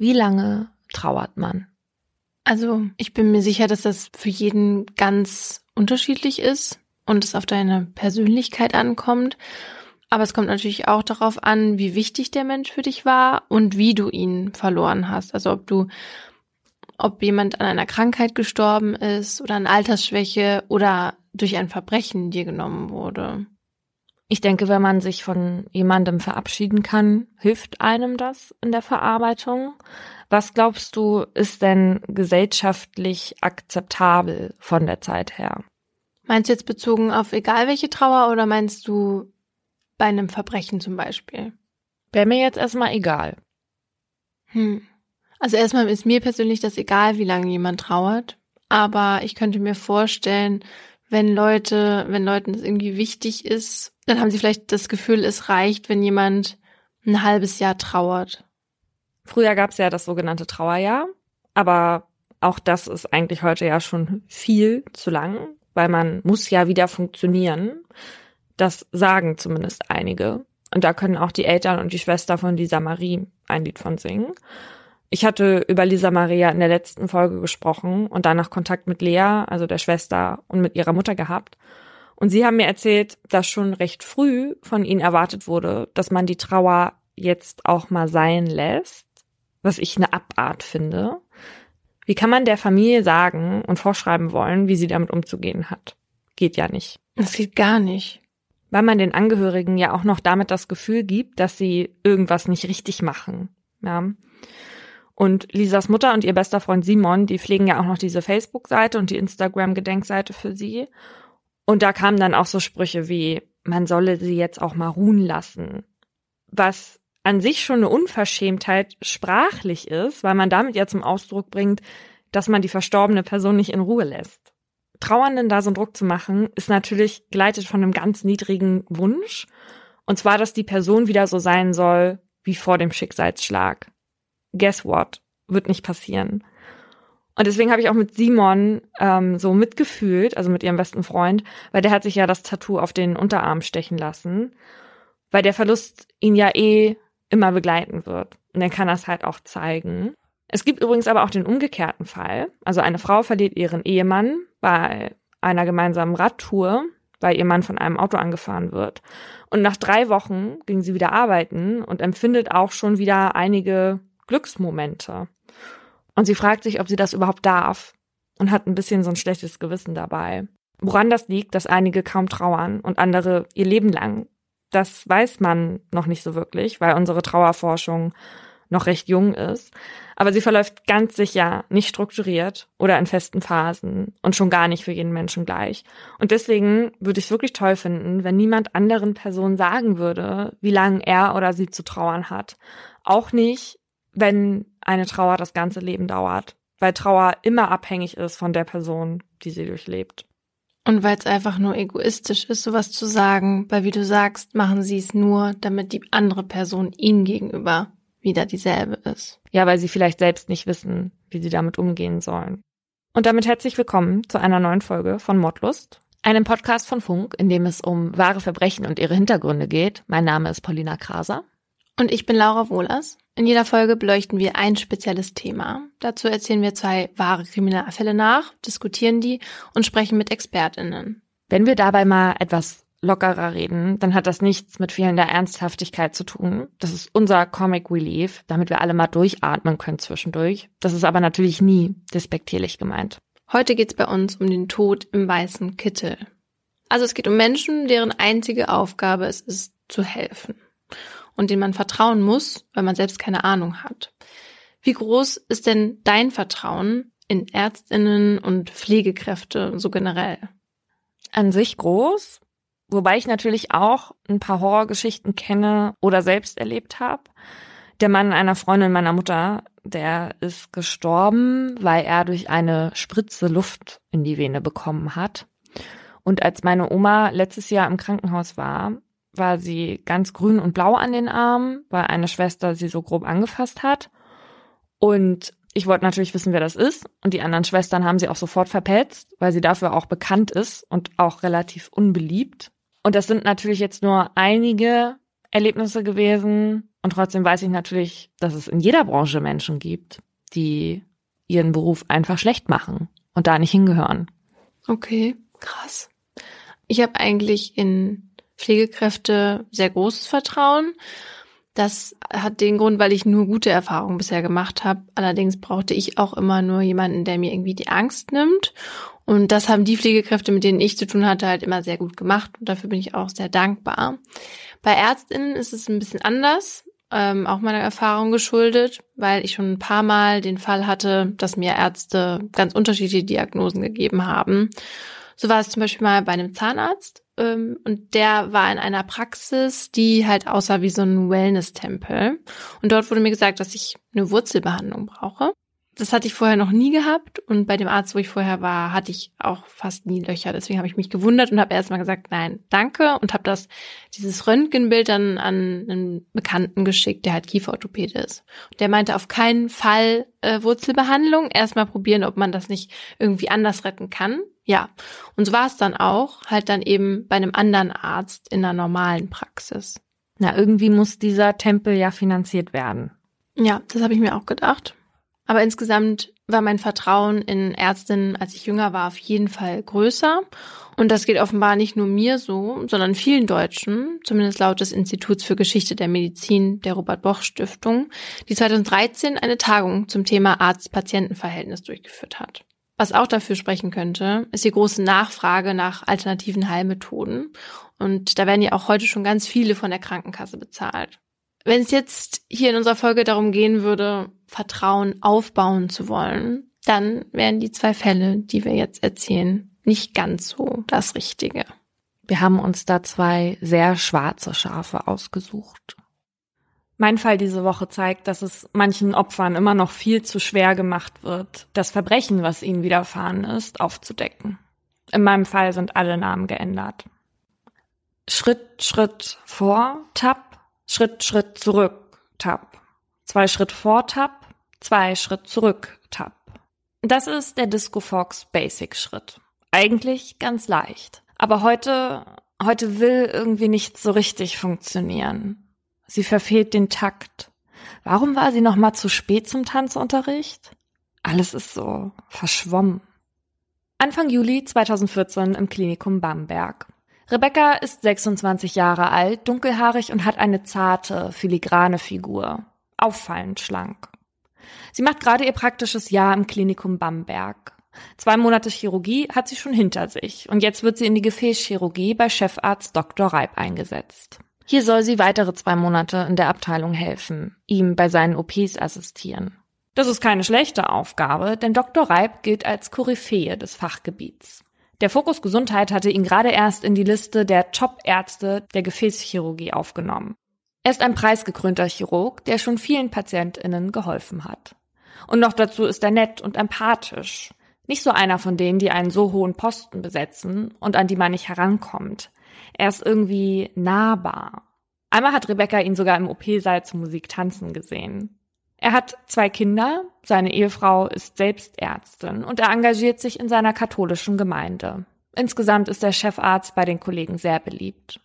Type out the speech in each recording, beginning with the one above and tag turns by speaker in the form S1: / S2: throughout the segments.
S1: Wie lange trauert man?
S2: Also ich bin mir sicher, dass das für jeden ganz unterschiedlich ist und es auf deine Persönlichkeit ankommt. Aber es kommt natürlich auch darauf an, wie wichtig der Mensch für dich war und wie du ihn verloren hast. Also ob du, ob jemand an einer Krankheit gestorben ist oder an Altersschwäche oder durch ein Verbrechen dir genommen wurde.
S1: Ich denke, wenn man sich von jemandem verabschieden kann, hilft einem das in der Verarbeitung. Was glaubst du, ist denn gesellschaftlich akzeptabel von der Zeit her?
S2: Meinst du jetzt bezogen auf egal welche Trauer oder meinst du bei einem Verbrechen zum Beispiel?
S1: Wäre mir jetzt erstmal egal.
S2: Hm. Also erstmal ist mir persönlich das egal, wie lange jemand trauert. Aber ich könnte mir vorstellen, wenn Leute, wenn Leuten das irgendwie wichtig ist, dann haben sie vielleicht das Gefühl, es reicht, wenn jemand ein halbes Jahr trauert.
S1: Früher gab es ja das sogenannte Trauerjahr, aber auch das ist eigentlich heute ja schon viel zu lang, weil man muss ja wieder funktionieren. Das sagen zumindest einige. Und da können auch die Eltern und die Schwester von Lisa Marie ein Lied von singen. Ich hatte über Lisa Maria in der letzten Folge gesprochen und danach Kontakt mit Lea, also der Schwester, und mit ihrer Mutter gehabt. Und sie haben mir erzählt, dass schon recht früh von ihnen erwartet wurde, dass man die Trauer jetzt auch mal sein lässt, was ich eine Abart finde. Wie kann man der Familie sagen und vorschreiben wollen, wie sie damit umzugehen hat? Geht ja nicht.
S2: Das geht gar nicht.
S1: Weil man den Angehörigen ja auch noch damit das Gefühl gibt, dass sie irgendwas nicht richtig machen. Ja. Und Lisas Mutter und ihr bester Freund Simon, die pflegen ja auch noch diese Facebook-Seite und die Instagram-Gedenkseite für sie. Und da kamen dann auch so Sprüche wie, man solle sie jetzt auch mal ruhen lassen. Was an sich schon eine Unverschämtheit sprachlich ist, weil man damit ja zum Ausdruck bringt, dass man die verstorbene Person nicht in Ruhe lässt. Trauernden da so einen Druck zu machen, ist natürlich geleitet von einem ganz niedrigen Wunsch. Und zwar, dass die Person wieder so sein soll wie vor dem Schicksalsschlag guess what? Wird nicht passieren. Und deswegen habe ich auch mit Simon ähm, so mitgefühlt, also mit ihrem besten Freund, weil der hat sich ja das Tattoo auf den Unterarm stechen lassen, weil der Verlust ihn ja eh immer begleiten wird. Und er kann das halt auch zeigen. Es gibt übrigens aber auch den umgekehrten Fall. Also eine Frau verliert ihren Ehemann bei einer gemeinsamen Radtour, weil ihr Mann von einem Auto angefahren wird. Und nach drei Wochen ging sie wieder arbeiten und empfindet auch schon wieder einige Glücksmomente. Und sie fragt sich, ob sie das überhaupt darf und hat ein bisschen so ein schlechtes Gewissen dabei. Woran das liegt, dass einige kaum trauern und andere ihr Leben lang, das weiß man noch nicht so wirklich, weil unsere Trauerforschung noch recht jung ist. Aber sie verläuft ganz sicher nicht strukturiert oder in festen Phasen und schon gar nicht für jeden Menschen gleich. Und deswegen würde ich es wirklich toll finden, wenn niemand anderen Personen sagen würde, wie lange er oder sie zu trauern hat. Auch nicht, wenn eine Trauer das ganze Leben dauert, weil Trauer immer abhängig ist von der Person, die sie durchlebt.
S2: Und weil es einfach nur egoistisch ist, sowas zu sagen, weil wie du sagst, machen sie es nur, damit die andere Person ihnen gegenüber wieder dieselbe ist.
S1: Ja, weil sie vielleicht selbst nicht wissen, wie sie damit umgehen sollen. Und damit herzlich willkommen zu einer neuen Folge von Mordlust, einem Podcast von Funk, in dem es um wahre Verbrechen und ihre Hintergründe geht. Mein Name ist Paulina Kraser.
S2: Und ich bin Laura Wohlers. In jeder Folge beleuchten wir ein spezielles Thema. Dazu erzählen wir zwei wahre Kriminalfälle nach, diskutieren die und sprechen mit ExpertInnen.
S1: Wenn wir dabei mal etwas lockerer reden, dann hat das nichts mit fehlender Ernsthaftigkeit zu tun. Das ist unser Comic Relief, damit wir alle mal durchatmen können zwischendurch. Das ist aber natürlich nie despektierlich gemeint.
S2: Heute geht's bei uns um den Tod im weißen Kittel. Also es geht um Menschen, deren einzige Aufgabe es ist, zu helfen und denen man vertrauen muss, weil man selbst keine Ahnung hat. Wie groß ist denn dein Vertrauen in Ärztinnen und Pflegekräfte so generell?
S1: An sich groß, wobei ich natürlich auch ein paar Horrorgeschichten kenne oder selbst erlebt habe. Der Mann einer Freundin meiner Mutter, der ist gestorben, weil er durch eine Spritze Luft in die Vene bekommen hat. Und als meine Oma letztes Jahr im Krankenhaus war, war sie ganz grün und blau an den Armen, weil eine Schwester sie so grob angefasst hat. Und ich wollte natürlich wissen, wer das ist. Und die anderen Schwestern haben sie auch sofort verpetzt, weil sie dafür auch bekannt ist und auch relativ unbeliebt. Und das sind natürlich jetzt nur einige Erlebnisse gewesen. Und trotzdem weiß ich natürlich, dass es in jeder Branche Menschen gibt, die ihren Beruf einfach schlecht machen und da nicht hingehören.
S2: Okay, krass. Ich habe eigentlich in Pflegekräfte sehr großes Vertrauen. Das hat den Grund, weil ich nur gute Erfahrungen bisher gemacht habe. Allerdings brauchte ich auch immer nur jemanden, der mir irgendwie die Angst nimmt. Und das haben die Pflegekräfte, mit denen ich zu tun hatte, halt immer sehr gut gemacht. Und dafür bin ich auch sehr dankbar. Bei Ärztinnen ist es ein bisschen anders ähm, auch meiner Erfahrung geschuldet, weil ich schon ein paar Mal den Fall hatte, dass mir Ärzte ganz unterschiedliche Diagnosen gegeben haben. So war es zum Beispiel mal bei einem Zahnarzt ähm, und der war in einer Praxis, die halt aussah wie so ein Wellness-Tempel. Und dort wurde mir gesagt, dass ich eine Wurzelbehandlung brauche. Das hatte ich vorher noch nie gehabt und bei dem Arzt, wo ich vorher war, hatte ich auch fast nie Löcher. Deswegen habe ich mich gewundert und habe erstmal gesagt, nein, danke und habe das dieses Röntgenbild dann an einen Bekannten geschickt, der halt Kieferorthopäde ist. Und der meinte auf keinen Fall äh, Wurzelbehandlung, erstmal probieren, ob man das nicht irgendwie anders retten kann. Ja, und so war es dann auch, halt dann eben bei einem anderen Arzt in einer normalen Praxis.
S1: Na, irgendwie muss dieser Tempel ja finanziert werden.
S2: Ja, das habe ich mir auch gedacht. Aber insgesamt war mein Vertrauen in Ärztinnen, als ich jünger war, auf jeden Fall größer. Und das geht offenbar nicht nur mir so, sondern vielen Deutschen, zumindest laut des Instituts für Geschichte der Medizin der Robert Boch Stiftung, die 2013 eine Tagung zum Thema Arzt-Patienten-Verhältnis durchgeführt hat. Was auch dafür sprechen könnte, ist die große Nachfrage nach alternativen Heilmethoden. Und da werden ja auch heute schon ganz viele von der Krankenkasse bezahlt. Wenn es jetzt hier in unserer Folge darum gehen würde, Vertrauen aufbauen zu wollen, dann wären die zwei Fälle, die wir jetzt erzählen, nicht ganz so das Richtige.
S1: Wir haben uns da zwei sehr schwarze Schafe ausgesucht. Mein Fall diese Woche zeigt, dass es manchen Opfern immer noch viel zu schwer gemacht wird, das Verbrechen, was ihnen widerfahren ist, aufzudecken. In meinem Fall sind alle Namen geändert. Schritt, Schritt vor, Tap, Schritt, Schritt zurück, Tab. Zwei Schritt vor, Tab, zwei Schritt zurück, Tab. Das ist der Disco Fox Basic Schritt. Eigentlich ganz leicht. Aber heute, heute will irgendwie nicht so richtig funktionieren. Sie verfehlt den Takt. Warum war sie noch mal zu spät zum Tanzunterricht? Alles ist so verschwommen. Anfang Juli 2014 im Klinikum Bamberg. Rebecca ist 26 Jahre alt, dunkelhaarig und hat eine zarte, filigrane Figur. Auffallend schlank. Sie macht gerade ihr praktisches Jahr im Klinikum Bamberg. Zwei Monate Chirurgie hat sie schon hinter sich und jetzt wird sie in die Gefäßchirurgie bei Chefarzt Dr. Reib eingesetzt. Hier soll sie weitere zwei Monate in der Abteilung helfen, ihm bei seinen OPs assistieren. Das ist keine schlechte Aufgabe, denn Dr. Reib gilt als Koryphäe des Fachgebiets. Der Fokus Gesundheit hatte ihn gerade erst in die Liste der Top-Ärzte der Gefäßchirurgie aufgenommen. Er ist ein preisgekrönter Chirurg, der schon vielen PatientInnen geholfen hat. Und noch dazu ist er nett und empathisch. Nicht so einer von denen, die einen so hohen Posten besetzen und an die man nicht herankommt. Er ist irgendwie nahbar. Einmal hat Rebecca ihn sogar im OP-Saal zur Musik tanzen gesehen. Er hat zwei Kinder, seine Ehefrau ist selbst Ärztin und er engagiert sich in seiner katholischen Gemeinde. Insgesamt ist der Chefarzt bei den Kollegen sehr beliebt.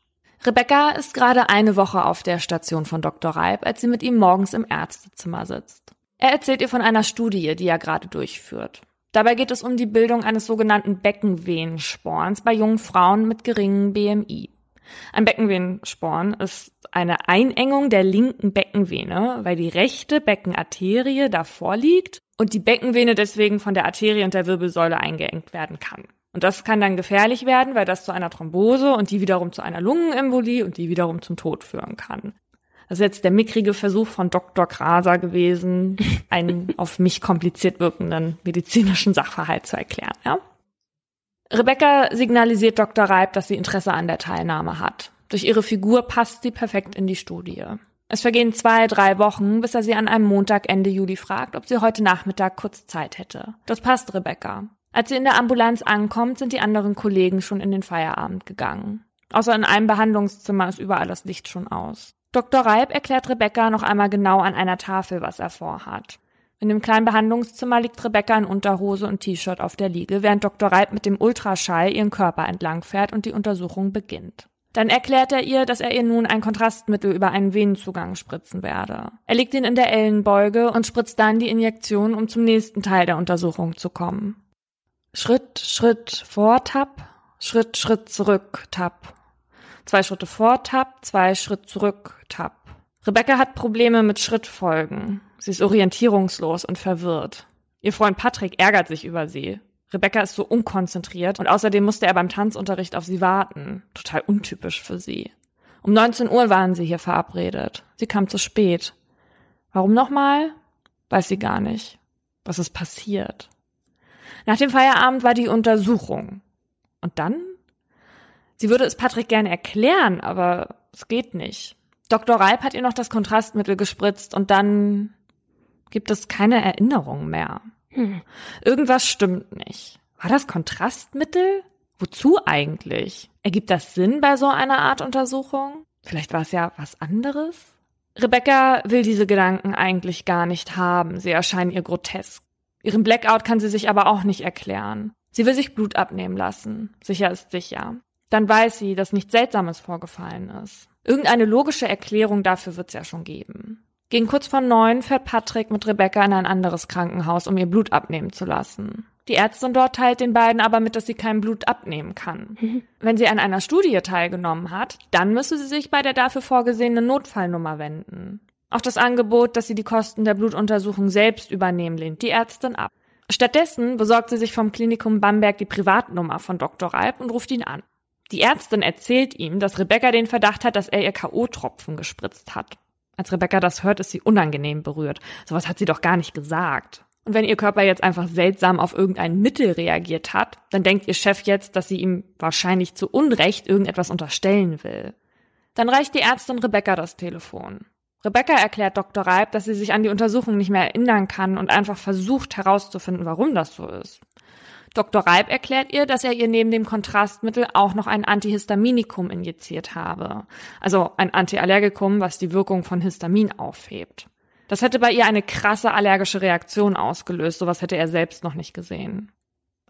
S1: Rebecca ist gerade eine Woche auf der Station von Dr. Reib, als sie mit ihm morgens im Ärztezimmer sitzt. Er erzählt ihr von einer Studie, die er gerade durchführt. Dabei geht es um die Bildung eines sogenannten Beckenvenensporns bei jungen Frauen mit geringem BMI. Ein Beckenvenensporn ist eine Einengung der linken Beckenvene, weil die rechte Beckenarterie davor liegt und die Beckenvene deswegen von der Arterie und der Wirbelsäule eingeengt werden kann. Und das kann dann gefährlich werden, weil das zu einer Thrombose und die wiederum zu einer Lungenembolie und die wiederum zum Tod führen kann. Das ist jetzt der mickrige Versuch von Dr. Kraser gewesen, einen auf mich kompliziert wirkenden medizinischen Sachverhalt zu erklären. Ja? Rebecca signalisiert Dr. Reib, dass sie Interesse an der Teilnahme hat. Durch ihre Figur passt sie perfekt in die Studie. Es vergehen zwei, drei Wochen, bis er sie an einem Montag Ende Juli fragt, ob sie heute Nachmittag kurz Zeit hätte. Das passt Rebecca. Als sie in der Ambulanz ankommt, sind die anderen Kollegen schon in den Feierabend gegangen. Außer in einem Behandlungszimmer ist überall das Licht schon aus. Dr. Reib erklärt Rebecca noch einmal genau an einer Tafel, was er vorhat. In dem kleinen Behandlungszimmer liegt Rebecca in Unterhose und T-Shirt auf der Liege, während Dr. Reib mit dem Ultraschall ihren Körper entlang fährt und die Untersuchung beginnt. Dann erklärt er ihr, dass er ihr nun ein Kontrastmittel über einen Venenzugang spritzen werde. Er legt ihn in der Ellenbeuge und spritzt dann die Injektion, um zum nächsten Teil der Untersuchung zu kommen. Schritt, Schritt vor, Tap, Schritt, Schritt zurück, Tap. Zwei Schritte vor, Tap, zwei Schritt zurück, Tap. Rebecca hat Probleme mit Schrittfolgen. Sie ist orientierungslos und verwirrt. Ihr Freund Patrick ärgert sich über sie. Rebecca ist so unkonzentriert und außerdem musste er beim Tanzunterricht auf sie warten. Total untypisch für sie. Um 19 Uhr waren sie hier verabredet. Sie kam zu spät. Warum nochmal? Weiß sie gar nicht. Was ist passiert? Nach dem Feierabend war die Untersuchung. Und dann? Sie würde es Patrick gerne erklären, aber es geht nicht. Dr. Reib hat ihr noch das Kontrastmittel gespritzt und dann gibt es keine Erinnerung mehr. Hm. Irgendwas stimmt nicht. War das Kontrastmittel? Wozu eigentlich? Ergibt das Sinn bei so einer Art Untersuchung? Vielleicht war es ja was anderes? Rebecca will diese Gedanken eigentlich gar nicht haben. Sie erscheinen ihr grotesk. Ihren Blackout kann sie sich aber auch nicht erklären. Sie will sich Blut abnehmen lassen. Sicher ist sicher. Dann weiß sie, dass nichts Seltsames vorgefallen ist. Irgendeine logische Erklärung dafür wird es ja schon geben. Gegen kurz vor neun fährt Patrick mit Rebecca in ein anderes Krankenhaus, um ihr Blut abnehmen zu lassen. Die Ärztin dort teilt den beiden aber mit, dass sie kein Blut abnehmen kann. Mhm. Wenn sie an einer Studie teilgenommen hat, dann müsse sie sich bei der dafür vorgesehenen Notfallnummer wenden. Auch das Angebot, dass sie die Kosten der Blutuntersuchung selbst übernehmen, lehnt die Ärztin ab. Stattdessen besorgt sie sich vom Klinikum Bamberg die Privatnummer von Dr. Reib und ruft ihn an. Die Ärztin erzählt ihm, dass Rebecca den Verdacht hat, dass er ihr K.O.-Tropfen gespritzt hat. Als Rebecca das hört, ist sie unangenehm berührt. Sowas hat sie doch gar nicht gesagt. Und wenn ihr Körper jetzt einfach seltsam auf irgendein Mittel reagiert hat, dann denkt ihr Chef jetzt, dass sie ihm wahrscheinlich zu Unrecht irgendetwas unterstellen will. Dann reicht die Ärztin Rebecca das Telefon. Rebecca erklärt Dr. Reib, dass sie sich an die Untersuchung nicht mehr erinnern kann und einfach versucht herauszufinden, warum das so ist. Dr. Reib erklärt ihr, dass er ihr neben dem Kontrastmittel auch noch ein Antihistaminikum injiziert habe. Also ein Antiallergikum, was die Wirkung von Histamin aufhebt. Das hätte bei ihr eine krasse allergische Reaktion ausgelöst. Sowas hätte er selbst noch nicht gesehen.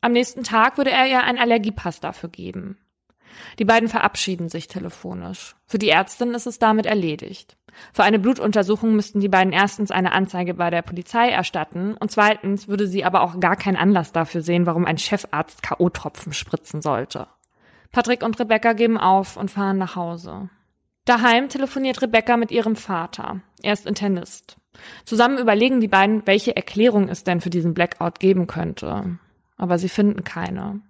S1: Am nächsten Tag würde er ihr ein Allergiepass dafür geben. Die beiden verabschieden sich telefonisch. Für die Ärztin ist es damit erledigt. Für eine Blutuntersuchung müssten die beiden erstens eine Anzeige bei der Polizei erstatten und zweitens würde sie aber auch gar keinen Anlass dafür sehen, warum ein Chefarzt K.O.-Tropfen spritzen sollte. Patrick und Rebecca geben auf und fahren nach Hause. Daheim telefoniert Rebecca mit ihrem Vater. Er ist Internist. Zusammen überlegen die beiden, welche Erklärung es denn für diesen Blackout geben könnte. Aber sie finden keine.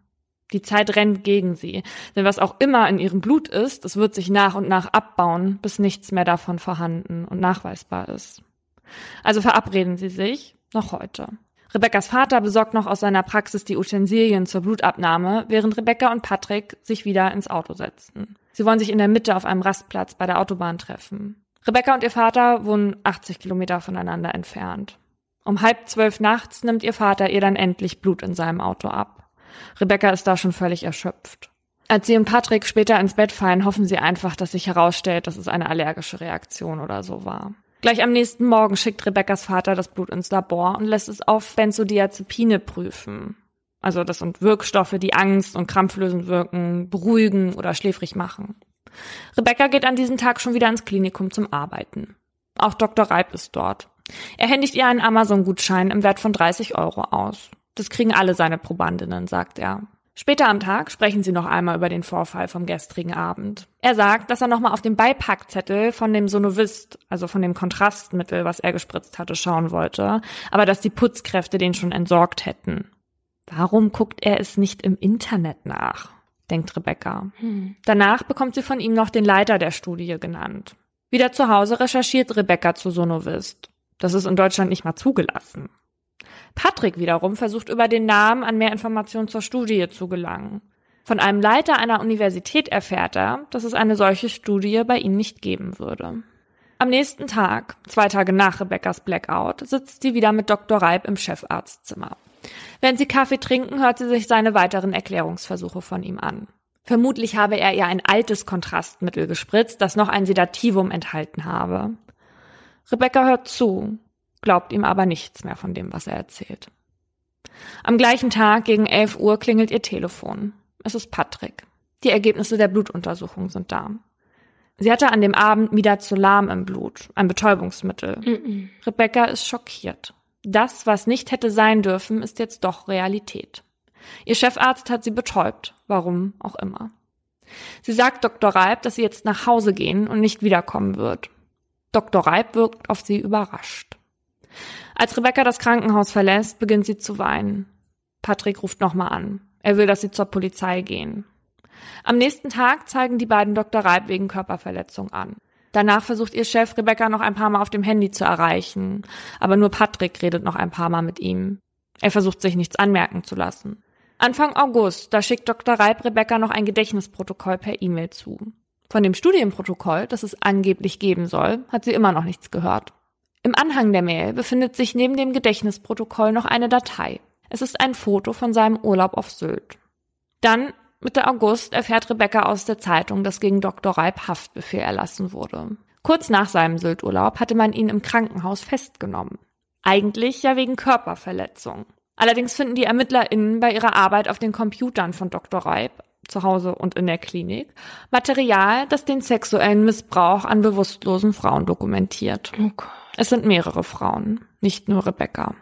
S1: Die Zeit rennt gegen sie. Denn was auch immer in ihrem Blut ist, es wird sich nach und nach abbauen, bis nichts mehr davon vorhanden und nachweisbar ist. Also verabreden sie sich, noch heute. Rebekkas Vater besorgt noch aus seiner Praxis die Utensilien zur Blutabnahme, während Rebecca und Patrick sich wieder ins Auto setzen. Sie wollen sich in der Mitte auf einem Rastplatz bei der Autobahn treffen. Rebecca und ihr Vater wohnen 80 Kilometer voneinander entfernt. Um halb zwölf nachts nimmt ihr Vater ihr dann endlich Blut in seinem Auto ab. Rebecca ist da schon völlig erschöpft. Als sie und Patrick später ins Bett fallen, hoffen sie einfach, dass sich herausstellt, dass es eine allergische Reaktion oder so war. Gleich am nächsten Morgen schickt Rebeccas Vater das Blut ins Labor und lässt es auf Benzodiazepine prüfen. Also das sind Wirkstoffe, die Angst und krampflösend wirken, beruhigen oder schläfrig machen. Rebecca geht an diesem Tag schon wieder ins Klinikum zum Arbeiten. Auch Dr. Reib ist dort. Er händigt ihr einen Amazon-Gutschein im Wert von 30 Euro aus. Das kriegen alle seine Probandinnen, sagt er. Später am Tag sprechen sie noch einmal über den Vorfall vom gestrigen Abend. Er sagt, dass er nochmal auf dem Beipackzettel von dem Sonovist, also von dem Kontrastmittel, was er gespritzt hatte, schauen wollte, aber dass die Putzkräfte den schon entsorgt hätten. Warum guckt er es nicht im Internet nach? denkt Rebecca. Hm. Danach bekommt sie von ihm noch den Leiter der Studie genannt. Wieder zu Hause recherchiert Rebecca zu Sonovist. Das ist in Deutschland nicht mal zugelassen. Patrick wiederum versucht über den Namen an mehr Informationen zur Studie zu gelangen. Von einem Leiter einer Universität erfährt er, dass es eine solche Studie bei ihnen nicht geben würde. Am nächsten Tag, zwei Tage nach Rebeccas Blackout, sitzt sie wieder mit Dr. Reib im Chefarztzimmer. Während sie Kaffee trinken, hört sie sich seine weiteren Erklärungsversuche von ihm an. Vermutlich habe er ihr ein altes Kontrastmittel gespritzt, das noch ein Sedativum enthalten habe. Rebecca hört zu, glaubt ihm aber nichts mehr von dem, was er erzählt. Am gleichen Tag gegen 11 Uhr klingelt ihr Telefon. Es ist Patrick. Die Ergebnisse der Blutuntersuchung sind da. Sie hatte an dem Abend Midazolam im Blut, ein Betäubungsmittel. Mm -mm. Rebecca ist schockiert. Das, was nicht hätte sein dürfen, ist jetzt doch Realität. Ihr Chefarzt hat sie betäubt, warum auch immer. Sie sagt Dr. Reib, dass sie jetzt nach Hause gehen und nicht wiederkommen wird. Dr. Reib wirkt auf sie überrascht. Als Rebecca das Krankenhaus verlässt, beginnt sie zu weinen. Patrick ruft nochmal an. Er will, dass sie zur Polizei gehen. Am nächsten Tag zeigen die beiden Dr. Reib wegen Körperverletzung an. Danach versucht ihr Chef Rebecca noch ein paar Mal auf dem Handy zu erreichen, aber nur Patrick redet noch ein paar Mal mit ihm. Er versucht sich nichts anmerken zu lassen. Anfang August, da schickt Dr. Reib Rebecca noch ein Gedächtnisprotokoll per E-Mail zu. Von dem Studienprotokoll, das es angeblich geben soll, hat sie immer noch nichts gehört. Im Anhang der Mail befindet sich neben dem Gedächtnisprotokoll noch eine Datei. Es ist ein Foto von seinem Urlaub auf Sylt. Dann, Mitte August, erfährt Rebecca aus der Zeitung, dass gegen Dr. Reib Haftbefehl erlassen wurde. Kurz nach seinem Sylturlaub hatte man ihn im Krankenhaus festgenommen. Eigentlich ja wegen Körperverletzung. Allerdings finden die ErmittlerInnen bei ihrer Arbeit auf den Computern von Dr. Reib zu Hause und in der Klinik, Material, das den sexuellen Missbrauch an bewusstlosen Frauen dokumentiert. Oh es sind mehrere Frauen, nicht nur Rebecca.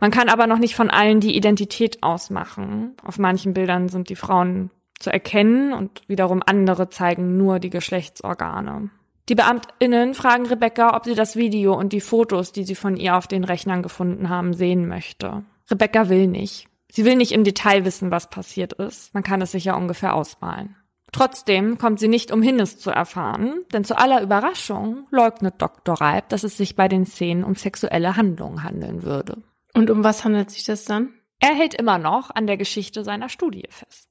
S1: Man kann aber noch nicht von allen die Identität ausmachen. Auf manchen Bildern sind die Frauen zu erkennen und wiederum andere zeigen nur die Geschlechtsorgane. Die Beamtinnen fragen Rebecca, ob sie das Video und die Fotos, die sie von ihr auf den Rechnern gefunden haben, sehen möchte. Rebecca will nicht. Sie will nicht im Detail wissen, was passiert ist. Man kann es sich ja ungefähr ausmalen. Trotzdem kommt sie nicht umhin, es zu erfahren, denn zu aller Überraschung leugnet Dr. Reib, dass es sich bei den Szenen um sexuelle Handlungen handeln würde.
S2: Und um was handelt sich das dann?
S1: Er hält immer noch an der Geschichte seiner Studie fest.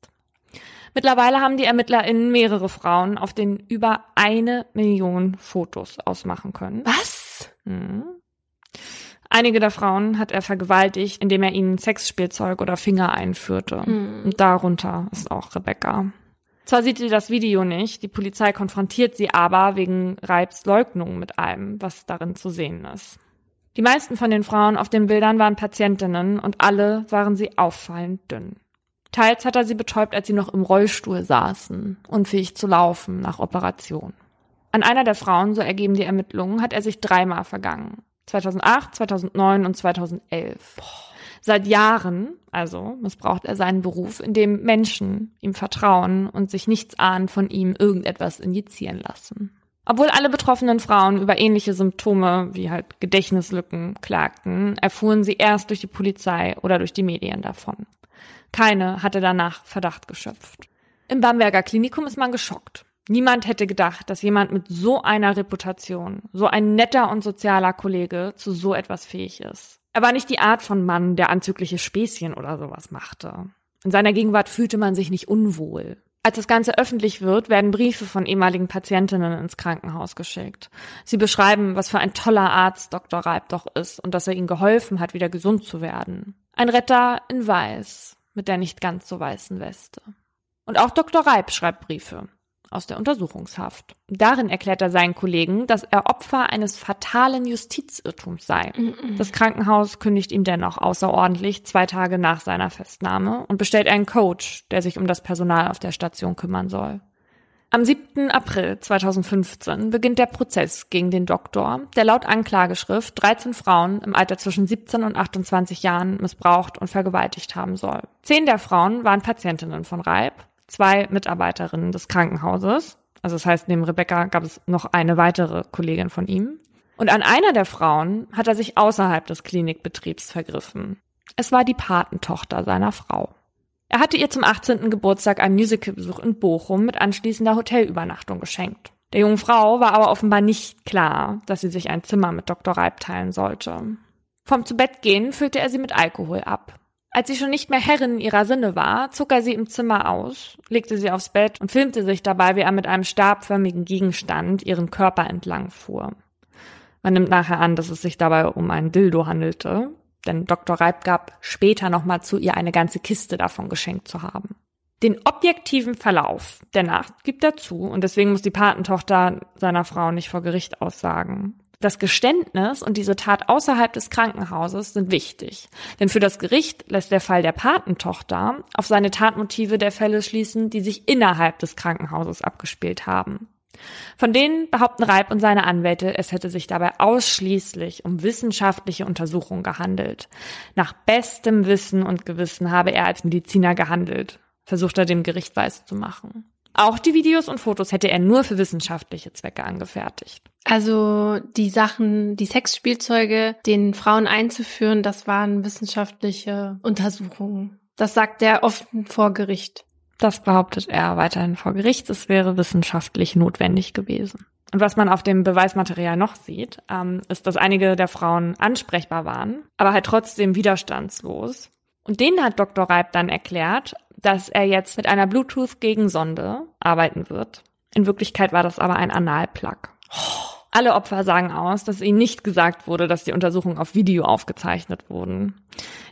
S1: Mittlerweile haben die ErmittlerInnen mehrere Frauen auf den über eine Million Fotos ausmachen können.
S2: Was?
S1: Hm. Einige der Frauen hat er vergewaltigt, indem er ihnen Sexspielzeug oder Finger einführte. Hm. Und darunter ist auch Rebecca. Zwar sieht sie das Video nicht, die Polizei konfrontiert sie aber wegen Reibs Leugnung mit allem, was darin zu sehen ist. Die meisten von den Frauen auf den Bildern waren Patientinnen und alle waren sie auffallend dünn. Teils hat er sie betäubt, als sie noch im Rollstuhl saßen, unfähig zu laufen nach Operation. An einer der Frauen, so ergeben die Ermittlungen, hat er sich dreimal vergangen. 2008, 2009 und 2011. Boah. Seit Jahren, also missbraucht er seinen Beruf, in dem Menschen ihm vertrauen und sich nichts ahnen von ihm irgendetwas injizieren lassen. Obwohl alle betroffenen Frauen über ähnliche Symptome wie halt Gedächtnislücken klagten, erfuhren sie erst durch die Polizei oder durch die Medien davon. Keine hatte danach Verdacht geschöpft. Im Bamberger Klinikum ist man geschockt. Niemand hätte gedacht, dass jemand mit so einer Reputation, so ein netter und sozialer Kollege zu so etwas fähig ist. Er war nicht die Art von Mann, der anzügliche Späßchen oder sowas machte. In seiner Gegenwart fühlte man sich nicht unwohl. Als das Ganze öffentlich wird, werden Briefe von ehemaligen Patientinnen ins Krankenhaus geschickt. Sie beschreiben, was für ein toller Arzt Dr. Reib doch ist und dass er ihnen geholfen hat, wieder gesund zu werden. Ein Retter in Weiß mit der nicht ganz so weißen Weste. Und auch Dr. Reib schreibt Briefe aus der Untersuchungshaft. Darin erklärt er seinen Kollegen, dass er Opfer eines fatalen Justizirrtums sei. Das Krankenhaus kündigt ihm dennoch außerordentlich zwei Tage nach seiner Festnahme und bestellt einen Coach, der sich um das Personal auf der Station kümmern soll. Am 7. April 2015 beginnt der Prozess gegen den Doktor, der laut Anklageschrift 13 Frauen im Alter zwischen 17 und 28 Jahren missbraucht und vergewaltigt haben soll. Zehn der Frauen waren Patientinnen von Reib zwei Mitarbeiterinnen des Krankenhauses. Also das heißt, neben Rebecca gab es noch eine weitere Kollegin von ihm. Und an einer der Frauen hat er sich außerhalb des Klinikbetriebs vergriffen. Es war die Patentochter seiner Frau. Er hatte ihr zum 18. Geburtstag einen Musicalbesuch in Bochum mit anschließender Hotelübernachtung geschenkt. Der jungen Frau war aber offenbar nicht klar, dass sie sich ein Zimmer mit Dr. Reib teilen sollte. Vom Zubettgehen füllte er sie mit Alkohol ab. Als sie schon nicht mehr Herrin ihrer Sinne war, zog er sie im Zimmer aus, legte sie aufs Bett und filmte sich dabei, wie er mit einem stabförmigen Gegenstand ihren Körper entlang fuhr. Man nimmt nachher an, dass es sich dabei um einen Dildo handelte, denn Dr. Reib gab später nochmal zu, ihr eine ganze Kiste davon geschenkt zu haben. Den objektiven Verlauf der Nacht gibt er zu und deswegen muss die Patentochter seiner Frau nicht vor Gericht aussagen. Das Geständnis und diese Tat außerhalb des Krankenhauses sind wichtig. Denn für das Gericht lässt der Fall der Patentochter auf seine Tatmotive der Fälle schließen, die sich innerhalb des Krankenhauses abgespielt haben. Von denen behaupten Reib und seine Anwälte, es hätte sich dabei ausschließlich um wissenschaftliche Untersuchungen gehandelt. Nach bestem Wissen und Gewissen habe er als Mediziner gehandelt, versucht er dem Gericht weiß zu machen. Auch die Videos und Fotos hätte er nur für wissenschaftliche Zwecke angefertigt.
S2: Also die Sachen, die Sexspielzeuge den Frauen einzuführen, das waren wissenschaftliche Untersuchungen. Das sagt er offen vor Gericht.
S1: Das behauptet er weiterhin vor Gericht. Es wäre wissenschaftlich notwendig gewesen. Und was man auf dem Beweismaterial noch sieht, ähm, ist, dass einige der Frauen ansprechbar waren, aber halt trotzdem widerstandslos. Und denen hat Dr. Reib dann erklärt, dass er jetzt mit einer Bluetooth-Gegensonde arbeiten wird. In Wirklichkeit war das aber ein Analplug. Alle Opfer sagen aus, dass ihnen nicht gesagt wurde, dass die Untersuchungen auf Video aufgezeichnet wurden.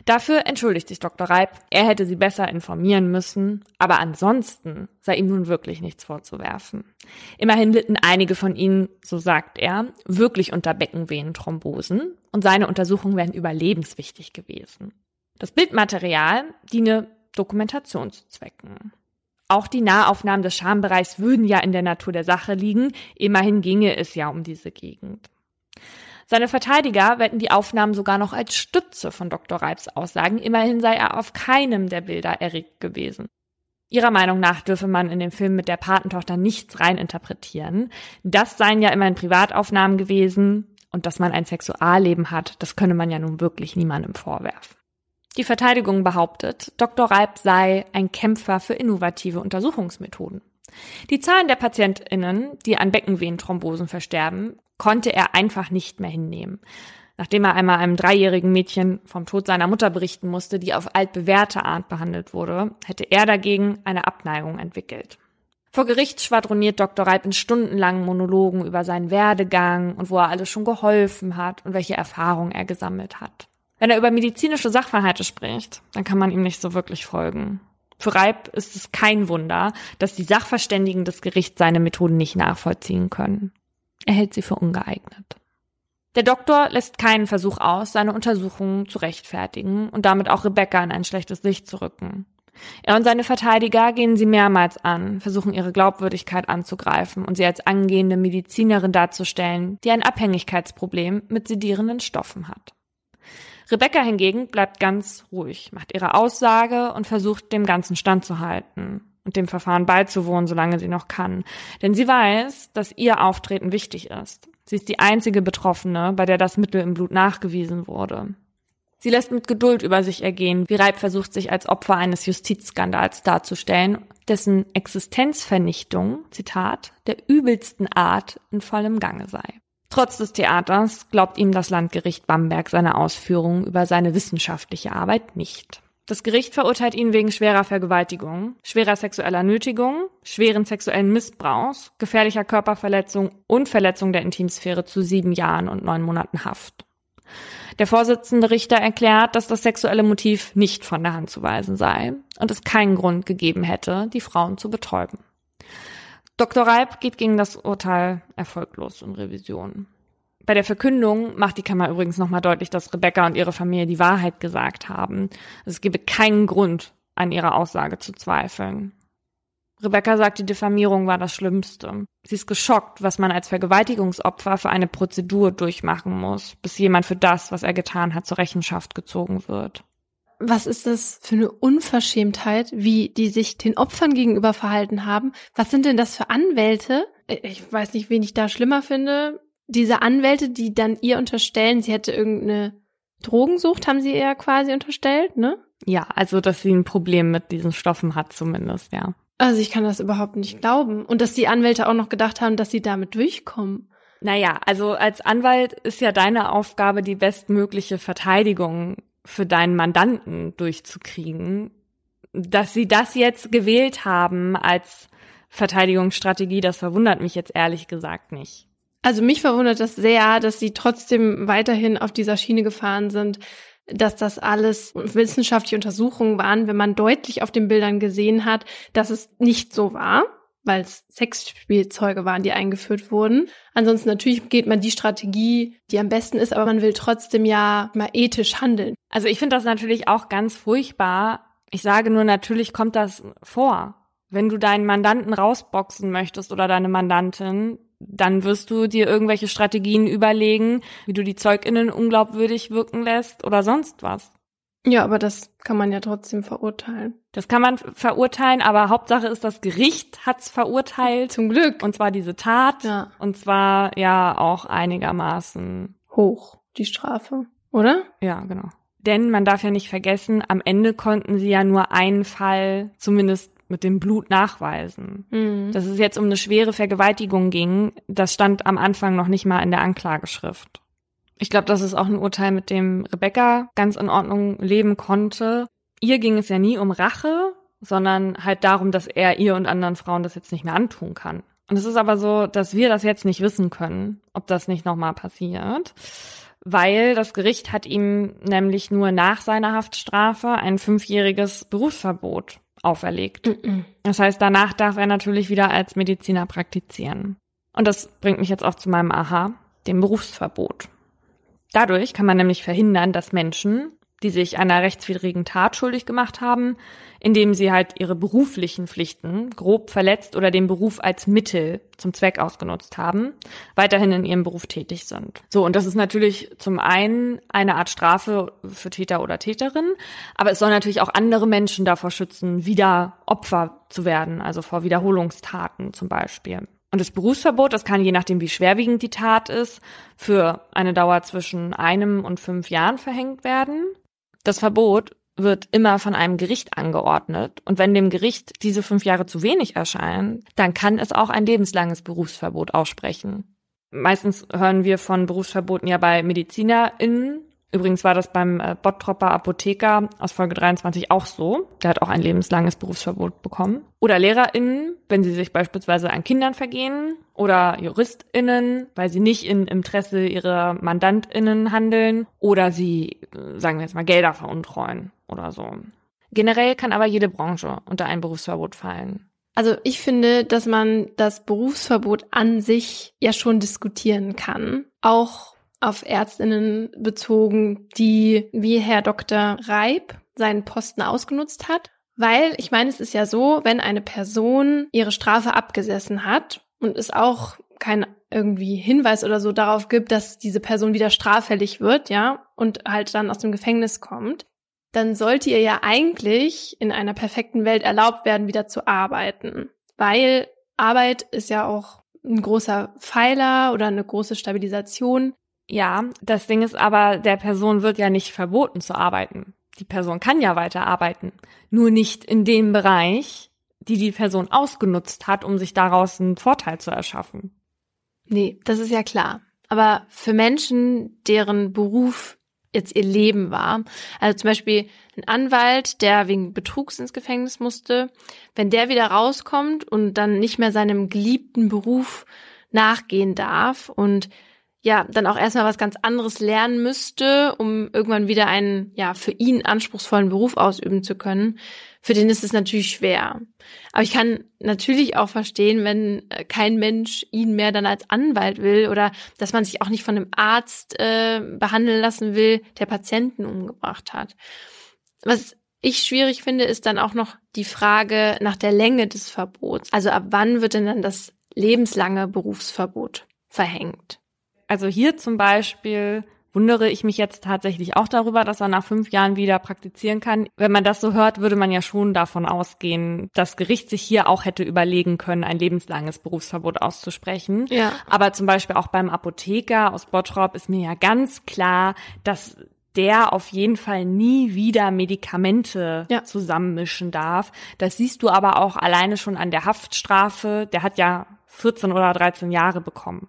S1: Dafür entschuldigt sich Dr. Reib, er hätte sie besser informieren müssen, aber ansonsten sei ihm nun wirklich nichts vorzuwerfen. Immerhin litten einige von ihnen, so sagt er, wirklich unter Beckenvenenthrombosen und seine Untersuchungen wären überlebenswichtig gewesen. Das Bildmaterial diene Dokumentationszwecken. Auch die Nahaufnahmen des Schambereichs würden ja in der Natur der Sache liegen, immerhin ginge es ja um diese Gegend. Seine Verteidiger wetten die Aufnahmen sogar noch als Stütze von Dr. Reibs Aussagen, immerhin sei er auf keinem der Bilder erregt gewesen. Ihrer Meinung nach dürfe man in dem Film mit der Patentochter nichts reininterpretieren. Das seien ja immerhin Privataufnahmen gewesen und dass man ein Sexualleben hat, das könne man ja nun wirklich niemandem vorwerfen. Die Verteidigung behauptet, Dr. Reib sei ein Kämpfer für innovative Untersuchungsmethoden. Die Zahlen der PatientInnen, die an Beckenvenenthrombosen versterben, konnte er einfach nicht mehr hinnehmen. Nachdem er einmal einem dreijährigen Mädchen vom Tod seiner Mutter berichten musste, die auf altbewährte Art behandelt wurde, hätte er dagegen eine Abneigung entwickelt. Vor Gericht schwadroniert Dr. Reib in stundenlangen Monologen über seinen Werdegang und wo er alles schon geholfen hat und welche Erfahrungen er gesammelt hat. Wenn er über medizinische Sachverhalte spricht, dann kann man ihm nicht so wirklich folgen. Für Reib ist es kein Wunder, dass die Sachverständigen des Gerichts seine Methoden nicht nachvollziehen können. Er hält sie für ungeeignet. Der Doktor lässt keinen Versuch aus, seine Untersuchungen zu rechtfertigen und damit auch Rebecca in ein schlechtes Licht zu rücken. Er und seine Verteidiger gehen sie mehrmals an, versuchen ihre Glaubwürdigkeit anzugreifen und sie als angehende Medizinerin darzustellen, die ein Abhängigkeitsproblem mit sedierenden Stoffen hat. Rebecca hingegen bleibt ganz ruhig, macht ihre Aussage und versucht, dem Ganzen standzuhalten und dem Verfahren beizuwohnen, solange sie noch kann. Denn sie weiß, dass ihr Auftreten wichtig ist. Sie ist die einzige Betroffene, bei der das Mittel im Blut nachgewiesen wurde. Sie lässt mit Geduld über sich ergehen, wie Reib versucht, sich als Opfer eines Justizskandals darzustellen, dessen Existenzvernichtung, Zitat, der übelsten Art in vollem Gange sei. Trotz des Theaters glaubt ihm das Landgericht Bamberg seine Ausführungen über seine wissenschaftliche Arbeit nicht. Das Gericht verurteilt ihn wegen schwerer Vergewaltigung, schwerer sexueller Nötigung, schweren sexuellen Missbrauchs, gefährlicher Körperverletzung und Verletzung der Intimsphäre zu sieben Jahren und neun Monaten Haft. Der Vorsitzende Richter erklärt, dass das sexuelle Motiv nicht von der Hand zu weisen sei und es keinen Grund gegeben hätte, die Frauen zu betäuben. Dr. Reib geht gegen das Urteil erfolglos in Revision. Bei der Verkündung macht die Kammer übrigens nochmal deutlich, dass Rebecca und ihre Familie die Wahrheit gesagt haben. Es gebe keinen Grund, an ihrer Aussage zu zweifeln. Rebecca sagt, die Diffamierung war das Schlimmste. Sie ist geschockt, was man als Vergewaltigungsopfer für eine Prozedur durchmachen muss, bis jemand für das, was er getan hat, zur Rechenschaft gezogen wird
S2: was ist das für eine Unverschämtheit, wie die sich den Opfern gegenüber verhalten haben? Was sind denn das für Anwälte? Ich weiß nicht, wen ich da schlimmer finde. Diese Anwälte, die dann ihr unterstellen, sie hätte irgendeine Drogensucht, haben sie ihr quasi unterstellt, ne?
S1: Ja, also dass sie ein Problem mit diesen Stoffen hat zumindest, ja.
S2: Also ich kann das überhaupt nicht glauben. Und dass die Anwälte auch noch gedacht haben, dass sie damit durchkommen.
S1: Naja, also als Anwalt ist ja deine Aufgabe, die bestmögliche Verteidigung für deinen Mandanten durchzukriegen. Dass sie das jetzt gewählt haben als Verteidigungsstrategie, das verwundert mich jetzt ehrlich gesagt nicht.
S2: Also mich verwundert das sehr, dass sie trotzdem weiterhin auf dieser Schiene gefahren sind, dass das alles wissenschaftliche Untersuchungen waren, wenn man deutlich auf den Bildern gesehen hat, dass es nicht so war, weil es Sexspielzeuge waren, die eingeführt wurden. Ansonsten natürlich geht man die Strategie, die am besten ist, aber man will trotzdem ja mal ethisch handeln.
S1: Also ich finde das natürlich auch ganz furchtbar. Ich sage nur, natürlich kommt das vor. Wenn du deinen Mandanten rausboxen möchtest oder deine Mandantin, dann wirst du dir irgendwelche Strategien überlegen, wie du die ZeugInnen unglaubwürdig wirken lässt oder sonst was.
S2: Ja, aber das kann man ja trotzdem verurteilen.
S1: Das kann man verurteilen, aber Hauptsache ist, das Gericht hat's verurteilt.
S2: Zum Glück.
S1: Und zwar diese Tat.
S2: Ja.
S1: Und zwar ja auch einigermaßen
S2: hoch, die Strafe, oder?
S1: Ja, genau. Denn man darf ja nicht vergessen, am Ende konnten sie ja nur einen Fall zumindest mit dem Blut nachweisen.
S2: Mhm.
S1: Dass es jetzt um eine schwere Vergewaltigung ging, das stand am Anfang noch nicht mal in der Anklageschrift. Ich glaube, das ist auch ein Urteil, mit dem Rebecca ganz in Ordnung leben konnte. Ihr ging es ja nie um Rache, sondern halt darum, dass er ihr und anderen Frauen das jetzt nicht mehr antun kann. Und es ist aber so, dass wir das jetzt nicht wissen können, ob das nicht nochmal passiert, weil das Gericht hat ihm nämlich nur nach seiner Haftstrafe ein fünfjähriges Berufsverbot auferlegt. Das heißt, danach darf er natürlich wieder als Mediziner praktizieren. Und das bringt mich jetzt auch zu meinem Aha, dem Berufsverbot. Dadurch kann man nämlich verhindern, dass Menschen, die sich einer rechtswidrigen Tat schuldig gemacht haben, indem sie halt ihre beruflichen Pflichten grob verletzt oder den Beruf als Mittel zum Zweck ausgenutzt haben, weiterhin in ihrem Beruf tätig sind. So, und das ist natürlich zum einen eine Art Strafe für Täter oder Täterin, aber es soll natürlich auch andere Menschen davor schützen, wieder Opfer zu werden, also vor Wiederholungstaten zum Beispiel. Und das Berufsverbot, das kann je nachdem, wie schwerwiegend die Tat ist, für eine Dauer zwischen einem und fünf Jahren verhängt werden. Das Verbot wird immer von einem Gericht angeordnet. Und wenn dem Gericht diese fünf Jahre zu wenig erscheinen, dann kann es auch ein lebenslanges Berufsverbot aussprechen. Meistens hören wir von Berufsverboten ja bei MedizinerInnen, Übrigens war das beim äh, Bottropper Apotheker aus Folge 23 auch so. Der hat auch ein lebenslanges Berufsverbot bekommen. Oder LehrerInnen, wenn sie sich beispielsweise an Kindern vergehen. Oder JuristInnen, weil sie nicht im Interesse ihrer MandantInnen handeln. Oder sie, äh, sagen wir jetzt mal, Gelder veruntreuen oder so. Generell kann aber jede Branche unter ein Berufsverbot fallen.
S2: Also ich finde, dass man das Berufsverbot an sich ja schon diskutieren kann. Auch auf Ärztinnen bezogen, die wie Herr Dr. Reib seinen Posten ausgenutzt hat. Weil ich meine, es ist ja so, wenn eine Person ihre Strafe abgesessen hat und es auch kein irgendwie Hinweis oder so darauf gibt, dass diese Person wieder straffällig wird, ja, und halt dann aus dem Gefängnis kommt, dann sollte ihr ja eigentlich in einer perfekten Welt erlaubt werden, wieder zu arbeiten. Weil Arbeit ist ja auch ein großer Pfeiler oder eine große Stabilisation
S1: ja, das Ding ist aber, der Person wird ja nicht verboten zu arbeiten. Die Person kann ja weiter arbeiten, nur nicht in dem Bereich, die die Person ausgenutzt hat, um sich daraus einen Vorteil zu erschaffen.
S2: Nee, das ist ja klar. Aber für Menschen, deren Beruf jetzt ihr Leben war, also zum Beispiel ein Anwalt, der wegen Betrugs ins Gefängnis musste, wenn der wieder rauskommt und dann nicht mehr seinem geliebten Beruf nachgehen darf und ja, dann auch erstmal was ganz anderes lernen müsste, um irgendwann wieder einen, ja, für ihn anspruchsvollen Beruf ausüben zu können. Für den ist es natürlich schwer. Aber ich kann natürlich auch verstehen, wenn äh, kein Mensch ihn mehr dann als Anwalt will oder dass man sich auch nicht von einem Arzt äh, behandeln lassen will, der Patienten umgebracht hat. Was ich schwierig finde, ist dann auch noch die Frage nach der Länge des Verbots. Also ab wann wird denn dann das lebenslange Berufsverbot verhängt?
S1: Also hier zum Beispiel wundere ich mich jetzt tatsächlich auch darüber, dass er nach fünf Jahren wieder praktizieren kann. Wenn man das so hört, würde man ja schon davon ausgehen, dass Gericht sich hier auch hätte überlegen können, ein lebenslanges Berufsverbot auszusprechen.
S2: Ja.
S1: Aber zum Beispiel auch beim Apotheker aus Bottrop ist mir ja ganz klar, dass der auf jeden Fall nie wieder Medikamente
S2: ja.
S1: zusammenmischen darf. Das siehst du aber auch alleine schon an der Haftstrafe. Der hat ja 14 oder 13 Jahre bekommen.